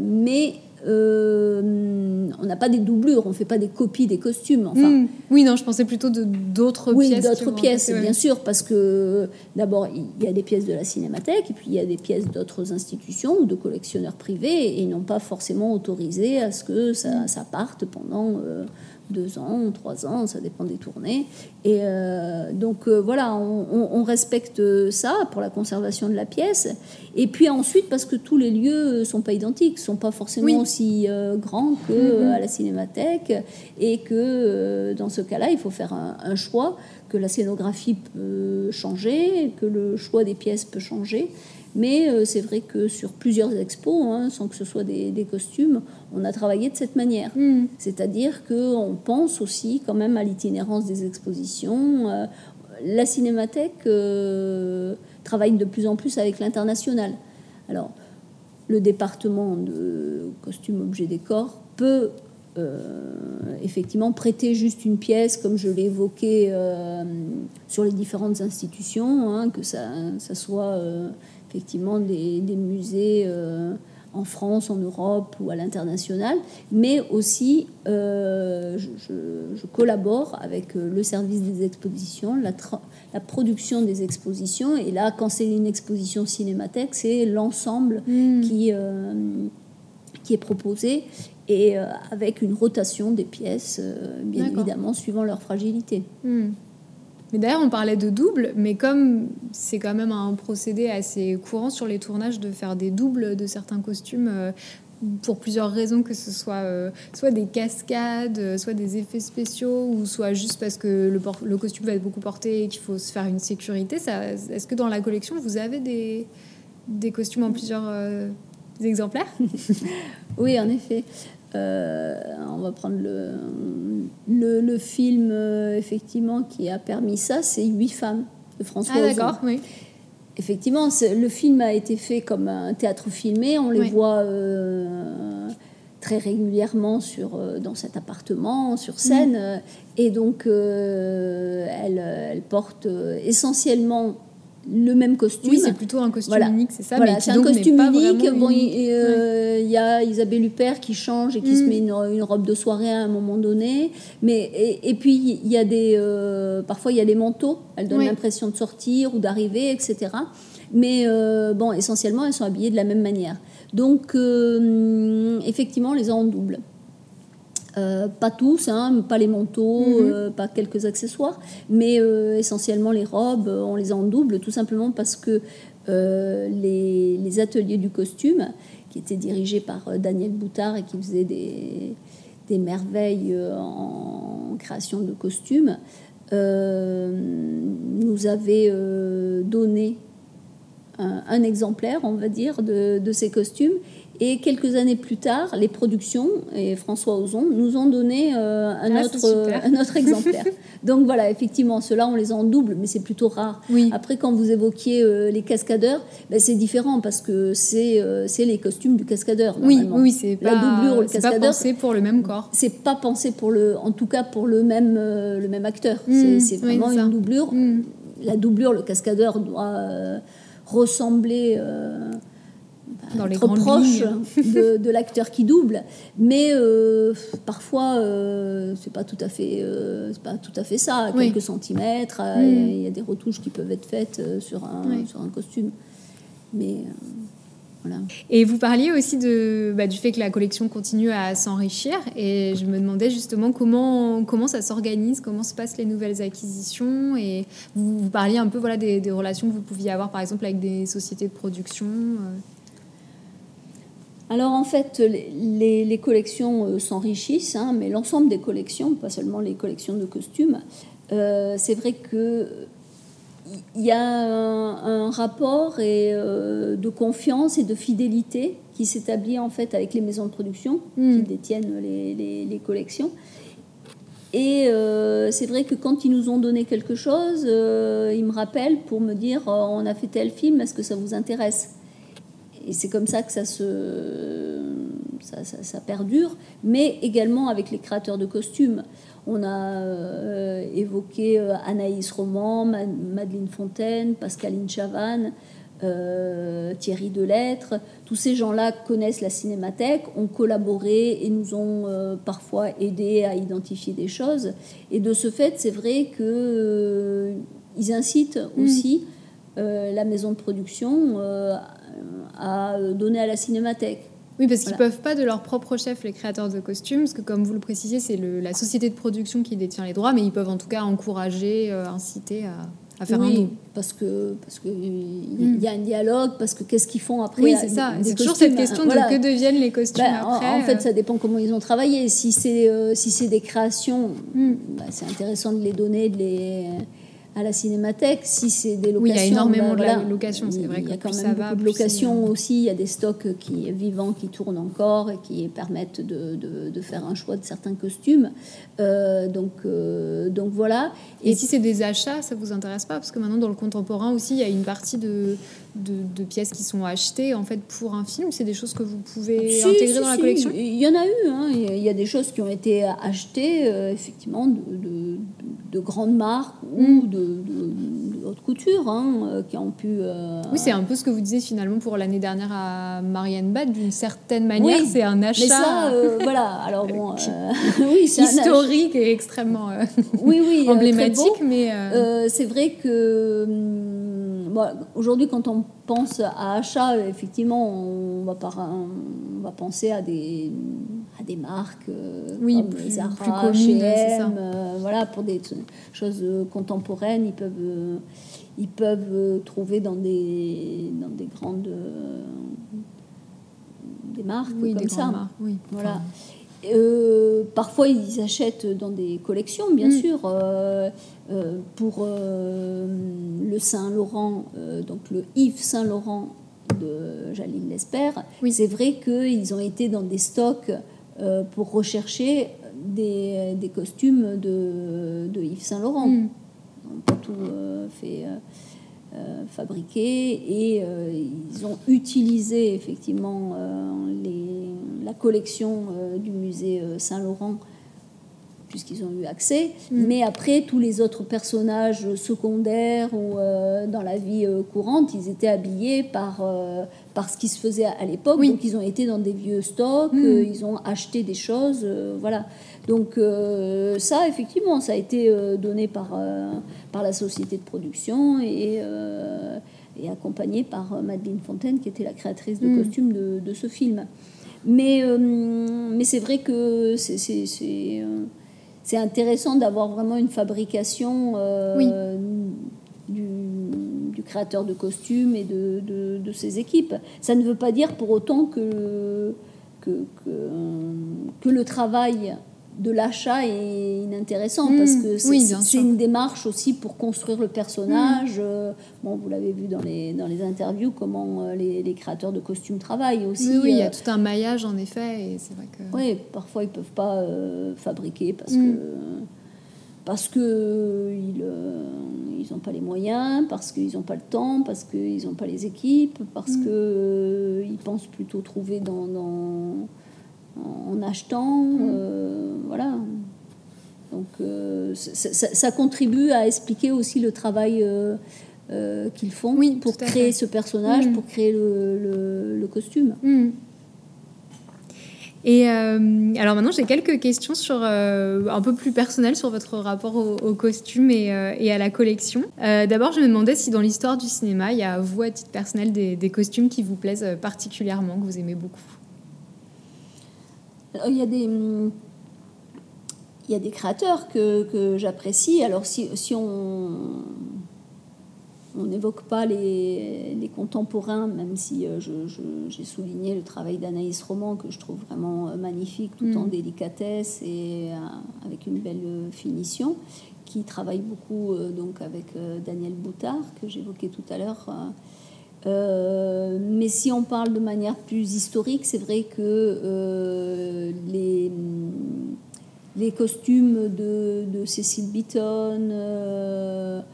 mais euh, on n'a pas des doublures, on ne fait pas des copies des costumes. Enfin. Hmm. Oui, non, je pensais plutôt de d'autres pièces. Oui, d'autres pièces, bien sûr, parce que d'abord, il y a des pièces de la cinémathèque, et puis il y a des pièces d'autres institutions ou de collectionneurs privés, et ils n'ont pas forcément autorisé à ce que ça, ça parte pendant euh, deux ans, trois ans, ça dépend des tournées. Et euh, donc euh, voilà, on, respecte ça pour la conservation de la pièce. Et puis ensuite, parce que tous les lieux sont pas identiques, sont pas forcément aussi euh, grands que mm-hmm. à la cinémathèque, et que dans ce cas-là, il faut faire un, choix, que la scénographie peut changer, que le choix des pièces peut changer. Mais euh, c'est vrai que sur plusieurs expos, hein, sans que ce soit des, costumes, on a travaillé de cette manière. Hmm. C'est-à-dire qu'on pense aussi quand même à l'itinérance des expositions. Euh, la cinémathèque euh, travaille de plus en plus avec l'international. Alors, le département de costumes, objets, décors peut effectivement prêter juste une pièce, comme je l'ai évoqué sur les différentes institutions, hein, que ça, ça soit effectivement des, musées euh, en France, en Europe ou à l'international, mais aussi euh, je, collabore avec euh, le service des expositions, la, la, production des expositions, et là, quand c'est une exposition cinémathèque, c'est l'ensemble hmm. qui, qui est proposé, et avec une rotation des pièces, bien évidemment, suivant leur fragilité. Hmm. Mais d'ailleurs, on parlait de double, mais comme c'est quand même un procédé assez courant sur les tournages de faire des doubles de certains costumes euh, pour plusieurs raisons, que ce soit euh, soit des cascades, euh, soit des effets spéciaux, ou soit juste parce que le, le costume va être beaucoup porté et qu'il faut se faire une sécurité. Est-ce que dans la collection, vous avez des, des costumes en plusieurs exemplaires? Oui, en effet. Euh, on va prendre le, le, film euh, effectivement qui a permis ça, c'est Huit femmes de François Ah d'accord, oui. Effectivement, le film a été fait comme un théâtre filmé. On les voit euh, très régulièrement sur, dans cet appartement, sur scène. Mm. Et donc, elle, elle, porte essentiellement le même costume. Oui, c'est plutôt un costume unique, c'est ça. Voilà, c'est un costume unique. Bon, euh, il y a Isabelle Huppert qui change et qui se mm. met une, robe de soirée à un moment donné. Mais et, puis il y a des, euh, parfois il y a les manteaux. Elles donnent l'impression de sortir ou d'arriver, etc. Mais euh, bon, essentiellement, elles sont habillées de la même manière. Donc effectivement, les a en double. Euh, pas tous, hein, pas les manteaux, mhm. euh, pas quelques accessoires, mais euh, essentiellement les robes, on les a en double, tout simplement parce que les, ateliers du costume, qui étaient dirigés par Daniel Boutard et qui faisait des, merveilles en, création de costumes, nous avaient donné un, exemplaire, on va dire, de ces costumes et quelques années plus tard, les productions, et François Ozon, nous ont donné euh, un, ah, autre, un autre exemplaire. Donc voilà, effectivement, ceux-là, on les a en double, mais c'est plutôt rare. Après, quand vous évoquiez euh, les cascadeurs, ben, c'est différent parce que c'est euh, c'est les costumes du cascadeur. Oui, oui, c'est la doublure, le cascadeur. pas pensé pour le même corps. C'est pas pensé pour le, en tout cas pour le même, le même acteur. Mmh, c'est vraiment une doublure. Mmh. La doublure, le cascadeur doit ressembler dans les grandes proche de, de l'acteur qui double, mais euh, parfois euh, c'est pas tout à fait, euh, c'est pas tout à fait ça. À Oui. quelques centimètres, euh, Mm. il y a des retouches qui peuvent être faites euh, sur un Oui. sur un costume, mais euh, voilà. Et vous parliez aussi de, bah, du fait que la collection continue à s'enrichir. Et je me demandais justement comment, comment ça s'organise, comment se passent les nouvelles acquisitions. Et vous, vous parliez un peu voilà, des, des relations que vous pouviez avoir, par exemple, avec des sociétés de production. euh. Alors en fait, les, les- les collections euh, s'enrichissent, hein, mais l'ensemble des collections, pas seulement les collections de costumes, euh, c'est vrai que il y a un, un rapport et, euh, de confiance et de fidélité qui s'établit en fait avec les maisons de production qui détiennent les, les- les collections. Et euh, c'est vrai que quand ils nous ont donné quelque chose, euh, ils me rappellent pour me dire on a fait tel film, est-ce que ça vous intéresse? Et c'est comme ça que ça se ça, ça- ça perdure, mais également avec les créateurs de costumes. On a euh, évoqué euh, Anaïs Roman, Ma- Madeleine Fontaine, Pascaline Chavannes, euh, Thierry Delettre. Tous ces gens-là connaissent la cinémathèque, ont collaboré et nous ont euh, parfois aidés à identifier des choses. Et de ce fait, c'est vrai que euh, ils incitent aussi euh, la maison de production à donner à la cinémathèque. Oui, parce qu'ils Voilà. peuvent pas de leur propre chef, les créateurs de costumes, parce que comme vous le précisiez, c'est la société de production qui détient les droits, mais ils peuvent en tout cas encourager, euh, inciter à, à faire un oui, don. parce que parce que il Mm. y a un dialogue, parce que qu'est-ce qu'ils font après? Oui, c'est ça. C'est toujours cette question voilà. de que deviennent les costumes Ben, en- après. en, fait, euh. ça dépend comment ils ont travaillé. Si c'est euh, si c'est des créations, Mm. ben, c'est intéressant de les donner de les, à la cinémathèque. Si c'est des locations, Oui, il y a énormément ben, de la voilà. location, c'est vrai Il y a quand même beaucoup va, de locations euh, aussi. Il y a des stocks qui vivants qui tournent encore et qui permettent de, de- de faire un choix de certains costumes. Euh, donc euh, donc voilà. Et si c'est des achats, ça vous intéresse pas? Parce que maintenant, dans le contemporain aussi, il y a une partie de, de, de pièces qui sont achetées en fait pour un film. C'est des choses que vous pouvez Si, intégrer si, dans la si, collection? Il y en a eu. hein. Il y a- des choses qui ont été achetées, euh, effectivement, de, de- de grandes marques ou Mm. de, haute couture, hein, euh, qui ont pu. euh, Oui, c'est un peu ce que vous disiez finalement pour l'année dernière à Marianne Bad. D'une certaine manière, Oui, c'est un achat Mais ça, euh, voilà. Alors bon, euh, oui, c'est un achat- historique et extrêmement euh, Oui, oui, euh, emblématique, mais euh, Euh, c'est vrai que hum, bon, aujourd'hui, quand on pense à achat, effectivement, on va, par, on va penser à des, à des marques euh, Oui, comme plus- Zara, plus communes. H&M, euh, voilà, pour des choses contemporaines, ils peuvent, euh, ils peuvent euh, trouver dans des, dans des grandes des marques oui, comme des ça. marques, oui. Voilà. Enfin, Euh, parfois, ils achètent dans des collections, bien Mm. sûr. euh, euh, pour le Saint-Laurent, donc le Yves Saint-Laurent de Jaline Lesper, Oui. c'est vrai qu'ils ont été dans des stocks pour rechercher des, des costumes de, de Yves Saint-Laurent. Ils n'ont pas tout fait euh, fabriquer et euh, ils ont utilisé effectivement euh, les- la collection du musée Saint-Laurent puisqu'ils ont eu accès, Mm. mais après tous les autres personnages secondaires ou euh, dans la vie euh, courante, ils étaient habillés par, euh, par ce qui se faisait à, l'époque, Oui. donc ils ont été dans des vieux stocks, Mm. euh, ils ont acheté des choses, euh, voilà. Donc euh, ça, effectivement, ça a été donné par, par la société de production et, et accompagné par Madeleine Fontaine, qui était la créatrice de Mm. costumes de, de ce film. Mais, mais c'est vrai que c'est- c'est intéressant d'avoir vraiment une fabrication euh, du, du créateur de costumes et de, de, de ses équipes. Ça ne veut pas dire pour autant que, que, que, que le travail de l'achat est inintéressant Mm, parce que c'est oui, une démarche aussi pour construire le personnage. Euh, Bon, vous l'avez vu dans les, dans les interviews, comment euh, les, les créateurs de costumes travaillent aussi. oui, oui, il y euh, a tout un maillage en effet, et c'est vrai que. oui, parfois ils peuvent pas euh, fabriquer parce Mm. que parce que ils euh, ils n'ont pas les moyens, parce qu'ils n'ont pas le temps, parce qu'ils n'ont pas les équipes, parce Mm. que euh, ils pensent plutôt trouver dans, dans- en achetant, Mm. euh, voilà. Donc euh, ça, ça- ça contribue à expliquer aussi le travail qu'ils font Oui, pour créer ce personnage, Mm. pour créer le, le- le costume. Et euh, alors maintenant, j'ai quelques questions sur euh, un peu plus personnelles sur votre rapport au, costume et, euh, à la collection. D'abord, je me demandais si dans l'histoire du cinéma, il y a vous à titre personnel des, costumes qui vous plaisent particulièrement, que vous aimez beaucoup. il y a des il y a des créateurs que, que j'apprécie. Alors si, si on on n'évoque pas les, contemporains, même si euh, j'ai souligné le travail d'Anaïs Roman, que je trouve vraiment euh, magnifique, tout en mm. délicatesse et euh, avec une belle finition, qui travaille beaucoup donc avec Daniel Boutard, que j'évoquais tout à l'heure. mais si on parle de manière plus historique, c'est vrai que les, les costumes de, de Cécile Beaton,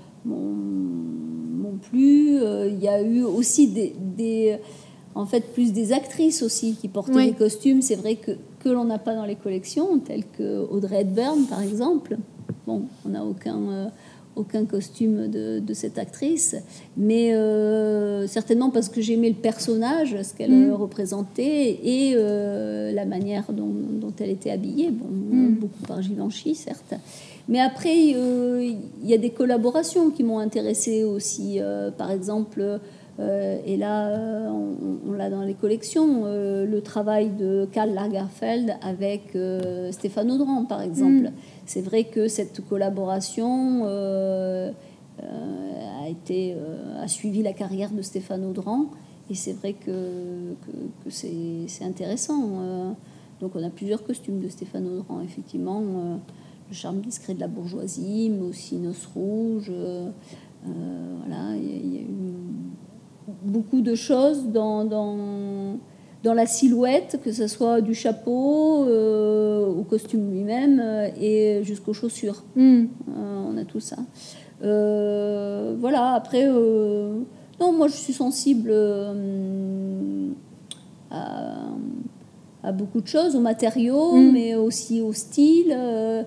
plus. Euh, il y a eu aussi des, en fait, plus des actrices aussi qui portaient des costumes. C'est vrai que, que l'on n'a pas dans les collections, telles que Audrey Hepburn, par exemple. Bon, on n'a aucun, euh, aucun costume de, de, cette actrice, mais euh, certainement parce que j'aimais le personnage, ce qu'elle mm. représentait et la manière dont, dont, elle était habillée. Bon, mm. beaucoup par Givenchy, certes. Mais après, euh, il y a des collaborations qui m'ont intéressée aussi. Euh, par exemple, euh, et là, on, l'a dans les collections, le travail de Karl Lagerfeld avec Stéphane Audran, par exemple. Mm. C'est vrai que cette collaboration a, été, a suivi la carrière de Stéphane Audran. Et c'est vrai que, que, que c'est intéressant. donc on a plusieurs costumes de Stéphane Audran, effectivement charme discret de la bourgeoisie, mais aussi Noces Rouges. Euh, euh, voilà, il y, a eu beaucoup de choses dans, dans, dans, la silhouette, que ce soit du chapeau euh, au costume lui-même et jusqu'aux chaussures. Hmm. on a tout ça. voilà, après, non, moi je suis sensible à, à, beaucoup de choses, aux matériaux, hmm. mais aussi au style. Euh,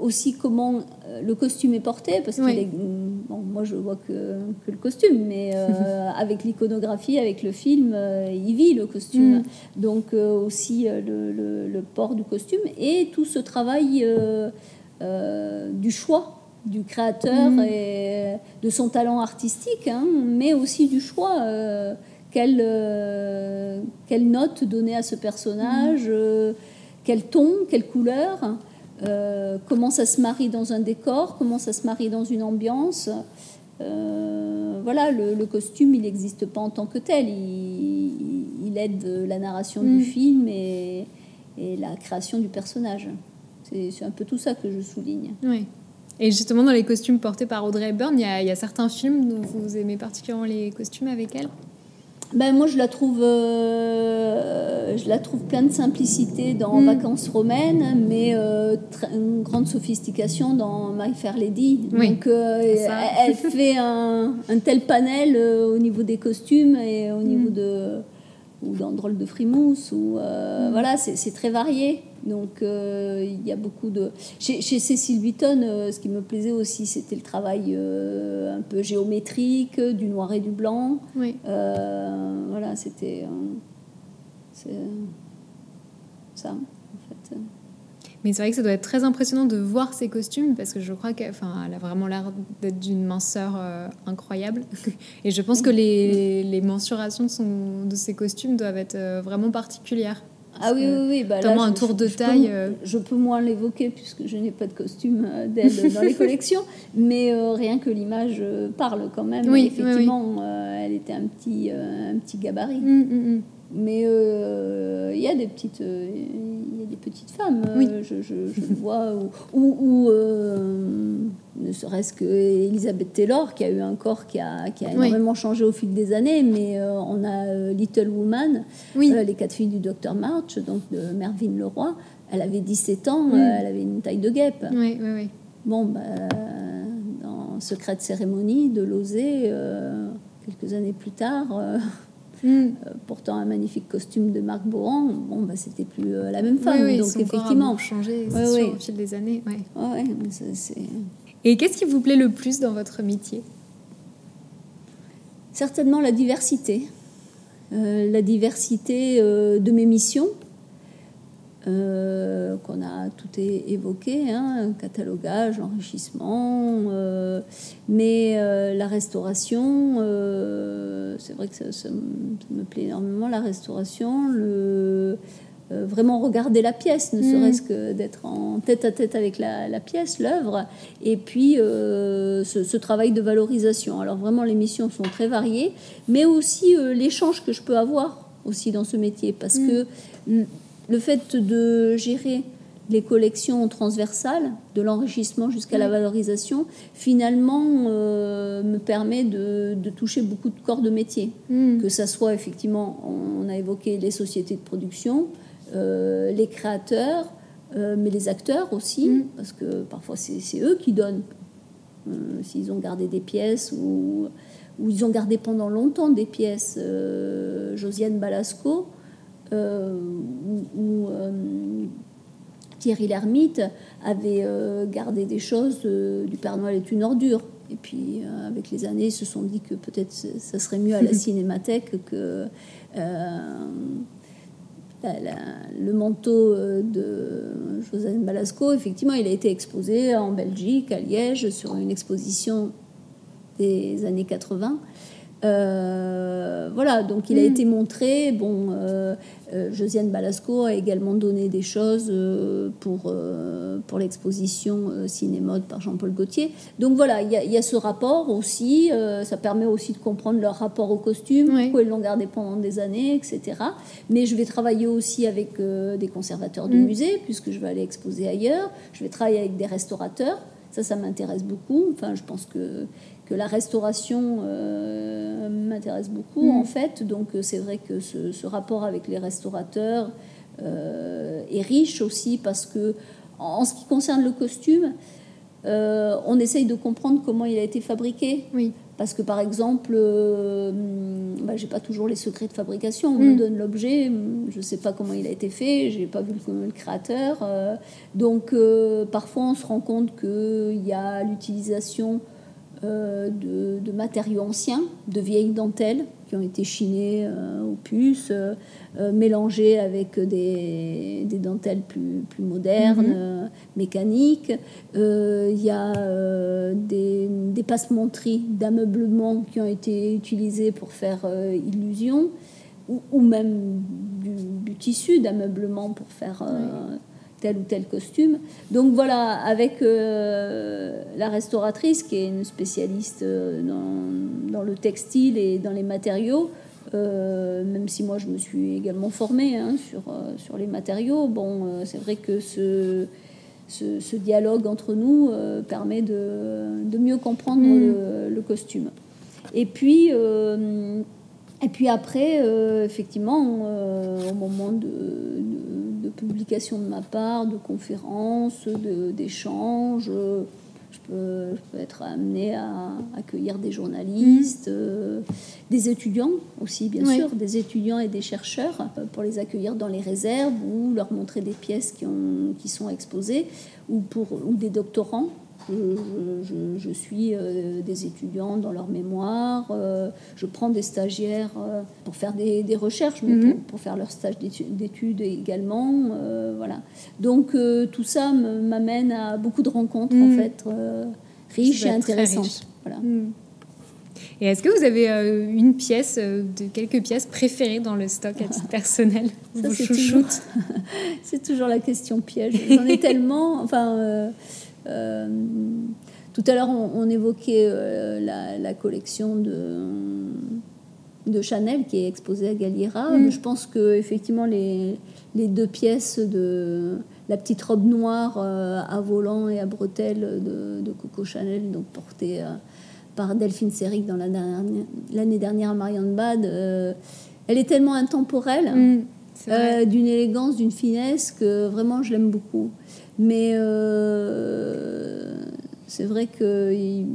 aussi comment euh, le costume est porté, parce que bon, moi je vois que, que le costume, mais euh, avec l'iconographie, avec le film, il vit le costume. Mm. Donc aussi le, le, port du costume et tout ce travail du choix du créateur mm. et de son talent artistique, hein, mais aussi du choix. quelle, quelle note donner à ce personnage, mm. quel ton, quelle couleur. Euh, comment ça se marie dans un décor, comment ça se marie dans une ambiance. Euh, voilà, le, costume, il n'existe pas en tant que tel. Il, aide la narration du mm. film et, la création du personnage. C'est un peu tout ça que je souligne. Oui. Et justement, dans les costumes portés par Audrey Hepburn, il y, il y a certains films dont vous aimez particulièrement les costumes avec elle? Ben, moi, je la trouve, euh, je la trouve pleine de simplicité dans mm. Vacances romaines, mais euh, une grande sophistication dans My Fair Lady. Donc, euh, elle, fait un, un, tel panel au niveau des costumes et au niveau mm. de ou dans Drôle de Frimousse. Ou, mm. Voilà, c'est très varié. Donc euh, il y a beaucoup de... Chez, chez Cécile Vuitton, euh, ce qui me plaisait aussi, c'était le travail euh, un peu géométrique, du noir et du blanc. Oui. voilà, c'était... ça. Mais c'est vrai que ça doit être très impressionnant de voir ces costumes parce que je crois qu'elle a vraiment l'air d'être d'une minceur incroyable. Et je pense que les, les mensurations de, son, de ces costumes doivent être vraiment particulières. Ah oui, oui, oui. Bah, là, un tour de taille. Euh. je peux moins l'évoquer puisque je n'ai pas de costume euh, d'elle dans les collections, mais euh, rien que l'image parle quand même. Oui, effectivement, elle était un petit, un petit gabarit. Mm, mm, mm. Mais il y a des petites, il y a des petites femmes. je, je, je vois ou, ne serait-ce que Elizabeth Taylor, qui a eu un corps qui a, qui a énormément changé au fil des années, mais euh, on a euh, Little Woman, euh, les quatre filles du docteur March, donc de Mervyn Leroy. Elle avait 17 ans, elle avait une taille de guêpe. Oui, oui, oui. Bon, bah, dans Secret de cérémonie de Lozé, quelques années plus tard, mm. portant un magnifique costume de Marc Boran, bon, bah, c'était plus la même femme. Oui, donc, effectivement. changé au fil des années. Ouais, c'est et qu'est-ce qui vous plaît le plus dans votre métier? Certainement la diversité. la diversité de mes missions. Euh, qu'on a tout évoqué, hein, catalogage, enrichissement, euh, mais euh, la restauration, c'est vrai que ça, me plaît énormément, la restauration, le, vraiment regarder la pièce, ne mm. serait-ce que d'être en tête à tête avec la, pièce, l'œuvre, et puis ce, travail de valorisation. Alors vraiment, les missions sont très variées, mais aussi l'échange que je peux avoir aussi dans ce métier, parce mm. que le fait de gérer les collections transversales, de l'enrichissement jusqu'à la valorisation, finalement euh, me permet de, toucher beaucoup de corps de métier. Hmm. Que ça soit effectivement, on a évoqué les sociétés de production, euh, les créateurs, euh, mais les acteurs aussi, hmm. parce que parfois c'est eux qui donnent. S'ils ont gardé des pièces ou, ou, ils ont gardé pendant longtemps des pièces. Josiane Balasco, euh, où, euh, Thierry Lhermitte avait euh, gardé des choses du Père Noël est une ordure. Et puis, avec les années, ils se sont dit que peut-être ça serait mieux à la cinémathèque que le manteau de José Balasco. Effectivement, il a été exposé en Belgique, à Liège, sur une exposition des années 80. Euh, voilà, donc il a mm. été montré. Bon, euh, Josiane Balasco a également donné des choses pour, pour l'exposition Cinémode par Jean-Paul Gaultier. Donc voilà, il y, a ce rapport aussi. ça permet aussi de comprendre leur rapport au costume, pourquoi ils l'ont gardé pendant des années, etc. Mais je vais travailler aussi avec des conservateurs de mm. musées, puisque je vais aller exposer ailleurs. Je vais travailler avec des restaurateurs. Ça, ça m'intéresse beaucoup. Enfin, je pense que que la restauration euh, m'intéresse beaucoup mm. en fait. Donc euh, c'est vrai que ce, rapport avec les restaurateurs euh, est riche aussi parce que en ce qui concerne le costume, on essaye de comprendre comment il a été fabriqué. Oui. Parce que par exemple, bah, j'ai pas toujours les secrets de fabrication. On me mm. donne l'objet, je sais pas comment il a été fait, j'ai pas vu le, le créateur. donc parfois on se rend compte qu'il y a l'utilisation euh, de, matériaux anciens, de vieilles dentelles qui ont été chinées euh, aux puces, euh, mélangées avec des, dentelles plus, plus modernes, mhm. mécaniques. Il y a des, des passementeries d'ameublement qui ont été utilisées pour faire illusion, ou, même du, tissu d'ameublement pour faire tel ou tel costume. Donc voilà, avec euh, la restauratrice qui est une spécialiste euh, dans, le textile et dans les matériaux, euh, même si moi je me suis également formée hein, sur, sur les matériaux, bon, c'est vrai que ce, ce, dialogue entre nous permet de, de, mieux comprendre mm. le, costume. Et puis, et puis après, effectivement, au moment de de publications de ma part, de conférences, d'échanges. Je peux, être amenée à accueillir des journalistes, euh, des étudiants aussi, bien sûr, des étudiants et des chercheurs, euh, pour les accueillir dans les réserves ou leur montrer des pièces qui, ont, qui sont exposées, ou, pour, ou des doctorants je, suis euh, des étudiants dans leur mémoire, euh, je prends des stagiaires euh, pour faire des, recherches, mais mhm. pour, faire leur stage d'études également. voilà. Donc tout ça m'amène à beaucoup de rencontres en mhm. fait riches et intéressantes. Voilà. Mhm. Et est-ce que vous avez une pièce, de quelques pièces préférées dans le stock à titre personnel c'est toujours... toujours... la question piège. J'en ai tellement. Enfin, tout à l'heure, on, évoquait euh, la, collection de, de Chanel qui est exposée à Galliera. Mm. Je pense que effectivement les, les, deux pièces de la petite robe noire euh, à volant et à bretelles de, Coco Chanel, donc portée par Delphine Seyrig dans l'année dernière à Marianne Bad, elle est tellement intemporelle, mm, d'une élégance, d'une finesse que vraiment je l'aime beaucoup. Mais euh, c'est vrai qu'il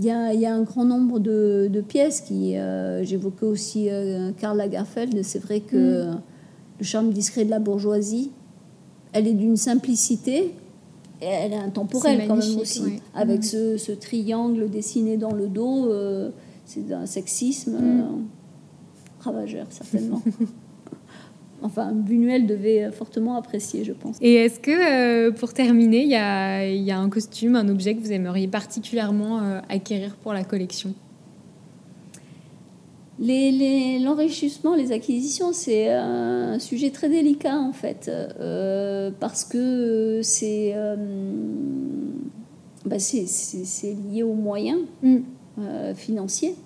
y, a, y a un grand nombre de, pièces qui. Euh, j'évoquais aussi euh, Karl Lagerfeld. C'est vrai que mm. le charme discret de la bourgeoisie, elle est d'une simplicité. Et elle est intemporelle quand même aussi, avec mm. ce, triangle dessiné dans le dos, c'est un sexisme. Mm ravageur, certainement. enfin, Buñuel devait fortement apprécier, je pense. Et est-ce que, pour terminer, il y a, y a, un costume, un objet que vous aimeriez particulièrement acquérir pour la collection? L'enrichissement, les, acquisitions, c'est un sujet très délicat en fait, euh, parce que c'est euh, bah, lié aux moyens mm. euh, financiers.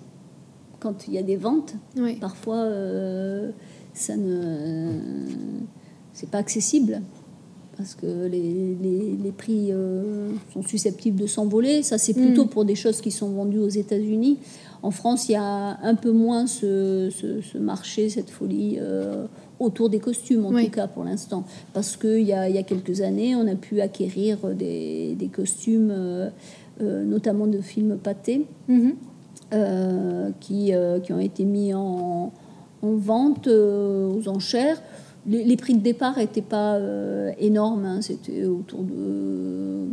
Quand il y a des ventes, parfois ça ne c'est pas accessible parce que les, les, les prix sont susceptibles de s'envoler. Ça, c'est plutôt mm. pour des choses qui sont vendues aux États-Unis. En France, il y a un peu moins ce, marché, cette folie euh, autour des costumes, en tout cas pour l'instant. Parce qu'il y, a, quelques années, on a pu acquérir des, costumes, euh, euh, notamment de films pâtés, mhm. qui, qui, ont été mis en, vente aux enchères. Les, prix de départ n'étaient pas énormes, hein. c'était autour de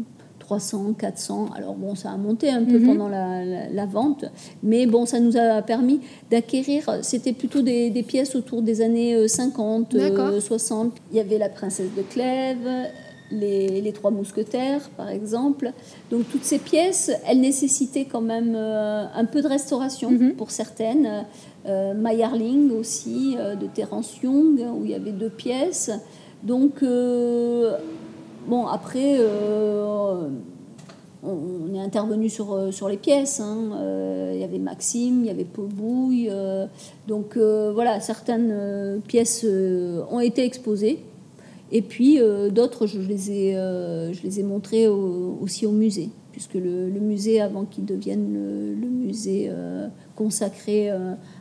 300, 400. Alors bon, ça a monté un peu mhm. pendant la, vente, mais bon, ça nous a permis d'acquérir, c'était plutôt des, pièces autour des années 50, euh, 60. Euh, Il y avait la princesse de Clèves, les, trois mousquetaires, par exemple. Donc toutes ces pièces, elles nécessitaient quand même euh, un peu de restauration mhm. pour certaines. Euh, Mayerling aussi, de Terence Young, où il y avait deux pièces. Donc Bon, après, euh, on est intervenu sur, euh, sur les pièces. Hein. Euh, il y avait Maxime, il y avait Paul Bouille. donc voilà, certaines pièces ont été exposées. Et puis d'autres, je, les ai, je les ai montrées aussi au musée, puisque le, musée, avant qu'il devienne le, musée consacré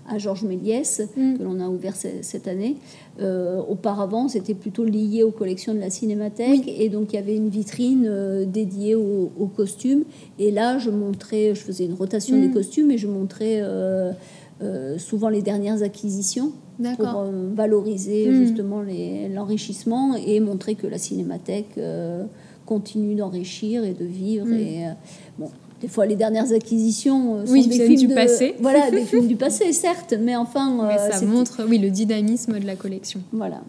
à Georges Méliès, mm. que l'on a ouvert cette année. Euh, auparavant, c'était plutôt lié aux collections de la Cinémathèque, et donc il y avait une vitrine euh, dédiée aux, costumes. Et là, je montrais, je faisais une rotation des mm. costumes, et je montrais euh, souvent les dernières acquisitions pour valoriser mm. justement l'enrichissement et montrer que la Cinémathèque continue d'enrichir et de vivre. Et, bon, des fois les dernières acquisitions euh, sont oui, des films du passé. Voilà, des films du passé, certes, mais enfin. Mais euh, ça montre, oui, le dynamisme de la collection. Voilà.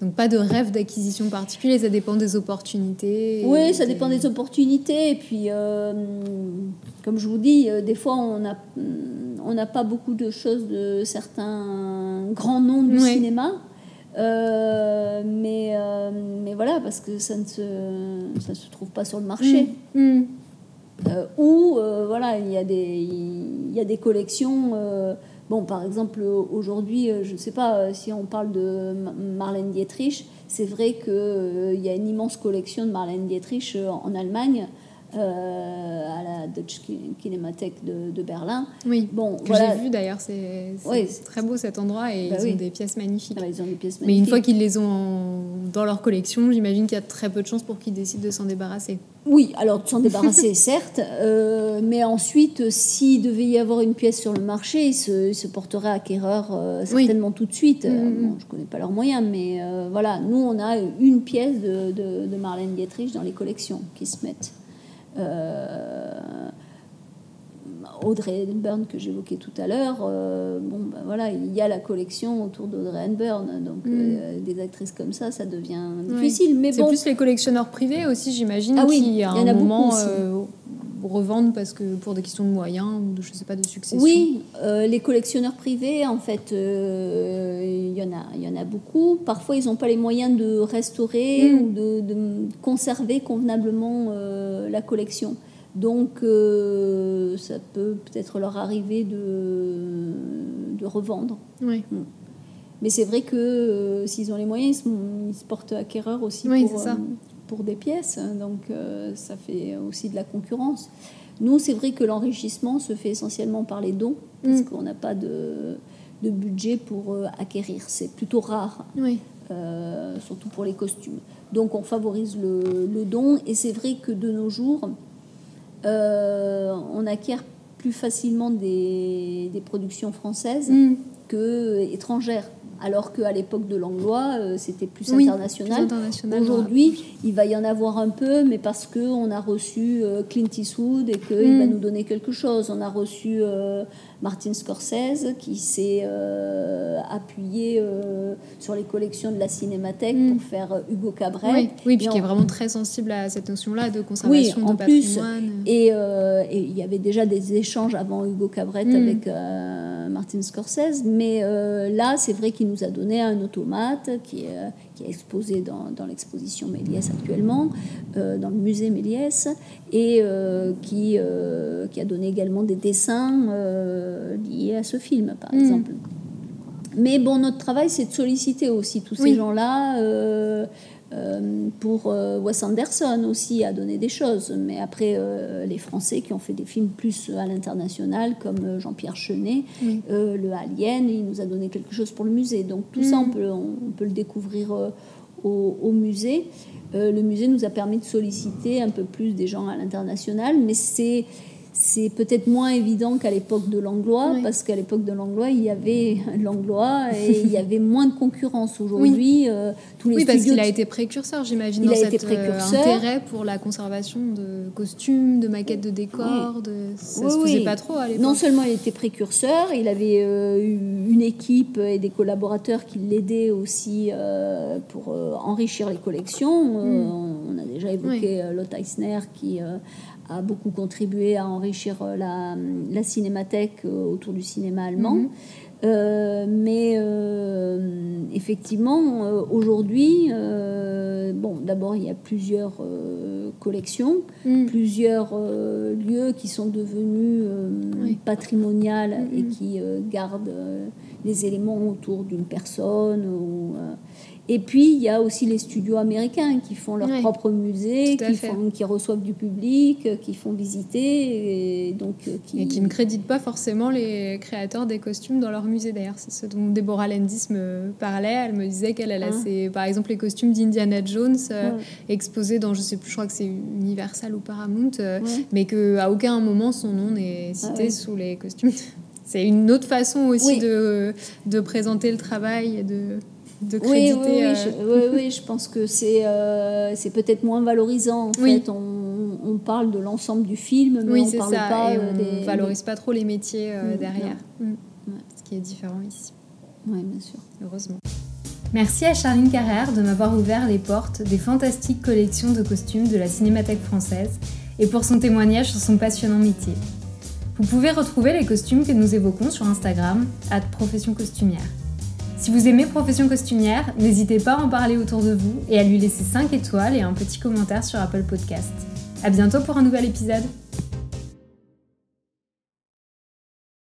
Donc pas de rêve d'acquisition particulier, ça dépend des opportunités. Oui, ça dépend des opportunités. Et puis, euh, comme je vous dis, des fois on n'a on n'a pas beaucoup de choses de certains grands noms du cinéma. mais, mais voilà, parce que ça ne se, ça se trouve pas sur le marché. Mm. Mm. Euh, euh, voilà, il y, a des, y a des collections. Euh, bon, par exemple, aujourd'hui, je ne sais pas si on parle de Marlène Dietrich, c'est vrai qu'il y a une immense collection de Marlène Dietrich en Allemagne. Euh, à la Deutsche Kinemathek de, de Berlin. Oui, bon, que j'ai vu d'ailleurs, c'est très beau cet endroit et bah ils, ont des pièces magnifiques. Ah, ils ont des pièces magnifiques. Mais une fois qu'ils les ont dans leur collection, j'imagine qu'il y a très peu de chances pour qu'ils décident de s'en débarrasser. Oui, alors de s'en débarrasser, certes, euh, mais ensuite, s'il devait y avoir une pièce sur le marché, ils se, se porteraient acquéreur euh, certainement tout de suite. Mm, mm, mm. je ne connais pas leurs moyens, mais voilà, nous, on a une pièce de, de, de Marlène Dietrich dans les collections qui se mettent. Euh, Audrey Hepburn que j'évoquais tout à l'heure, euh, bon, ben voilà, il y a la collection autour d'Audrey Hepburn, donc mm. euh, des actrices comme ça, ça devient difficile. Mais c'est plus les collectionneurs privés aussi, j'imagine, ah qui à un moment revendent parce que pour des questions de moyens ou de je sais pas de succession. Oui, les collectionneurs privés, en fait, il y en a, il y en a beaucoup. Parfois, ils n'ont pas les moyens de restaurer mm. ou de, de, conserver convenablement la collection. Donc, euh, ça peut peut-être leur arriver de, de revendre. Oui. Mm. Mais c'est vrai que euh, s'ils ont les moyens, ils se, portent acquéreurs aussi pour, euh, pour, des pièces. Donc, ça fait aussi de la concurrence. Nous, c'est vrai que l'enrichissement se fait essentiellement par les dons, parce mm. qu'on n'a pas de, de, budget pour acquérir. C'est plutôt rare. Oui. surtout pour les costumes. Donc on favorise le, le don et c'est vrai que de nos jours, euh, on acquiert plus facilement des, productions françaises mm. que étrangères. Alors qu'à l'époque de Langlois, euh, c'était plus Oui, international. plus international, Aujourd'hui, il va y en avoir un peu, mais parce qu'on a reçu euh, Clint Eastwood et qu'il Mm. va nous donner quelque chose. On a reçu euh, Martin Scorsese qui s'est appuyé sur les collections de la Cinémathèque Mm. pour faire Hugo Cabret. Oui, oui, puis qui est vraiment très sensible à cette notion-là de conservation en de plus, patrimoine. Et euh, et il y avait déjà des échanges avant Hugo Cabret Mm. avec Martin Scorsese, mais là, c'est vrai qu'il nous a donné un automate qui est, euh, qui est exposé dans, dans l'exposition Méliès actuellement, euh, dans le musée Méliès, et euh, qui, euh, qui a donné également des dessins liés à ce film, par Mm. exemple. Mais bon, notre travail, c'est de solliciter aussi tous Oui. ces gens-là. Euh, euh, pour euh, Wes Anderson aussi à donner des choses, mais après euh, les Français qui ont fait des films plus à l'international comme euh, Jean-Pierre Chenet, Oui. euh, le Alien, il nous a donné quelque chose pour le musée. Donc tout ça, on peut, on, on peut le découvrir euh, au, au musée. Euh, le musée nous a permis de solliciter un peu plus des gens à l'international, mais c'est c'est peut-être moins évident qu'à l'époque de Langlois, Oui. parce qu'à l'époque de Langlois, il y avait Langlois et il y avait moins de concurrence. Aujourd'hui, euh, tous les Oui, parce qu'il a été précurseur, j'imagine, Il dans a été cet euh, précurseur. intérêt pour la conservation de costumes, de maquettes de décors. De... Ça se faisait pas trop à l'époque. Non seulement il était précurseur, il avait euh, eu une équipe et des collaborateurs qui l'aidaient aussi euh, pour enrichir les collections. Euh, Mm. On, a déjà évoqué euh, Lotte Eisner qui euh, a beaucoup contribué à enrichir euh, la, la cinémathèque autour du cinéma allemand. Mhm. Euh, mais euh, effectivement, euh, aujourd'hui, bon, d'abord il y a plusieurs collections, Mm. plusieurs lieux qui sont devenus Oui. patrimoniales et Mhm. qui euh, gardent les éléments autour d'une personne. ou, et puis il y a aussi les studios américains qui font leur Oui. propre musée, Tout à qui, font, qui reçoivent du public, euh, qui font visiter, et donc euh, qui, Et qui ne créditent pas forcément les créateurs des costumes dans leur musée d'ailleurs. C'est ce dont Deborah Landis me parlait. Elle me disait qu'elle elle a Ah. ses- par exemple les costumes d'Indiana Jones euh, Ouais. exposés dans, je sais plus, je crois que c'est Universal ou Paramount, euh, Ouais. mais qu'à aucun moment son nom n'est cité Ah ouais. sous les costumes. C'est une autre façon aussi Oui. de, de présenter le travail et de, de Oui, créditer. oui, oui, euh, je, oui, oui, je pense que c'est euh, c'est peut-être moins valorisant. En Oui. fait, on, on parle de l'ensemble du film, mais Oui, on parle ça. pas et euh, on des. valorise pas trop les métiers euh, Mm, derrière. Mm. Ce qui est différent ici, Oui, bien sûr. heureusement. Merci à Charline Carrère de m'avoir ouvert les portes des fantastiques collections de costumes de la Cinémathèque française et pour son témoignage sur son passionnant métier. Vous pouvez retrouver les costumes que nous évoquons sur Instagram, at profession costumière. Si vous aimez Profession costumière, n'hésitez pas à en parler autour de vous et à lui laisser 5 étoiles et un petit commentaire sur Apple Podcast. À bientôt pour un nouvel épisode.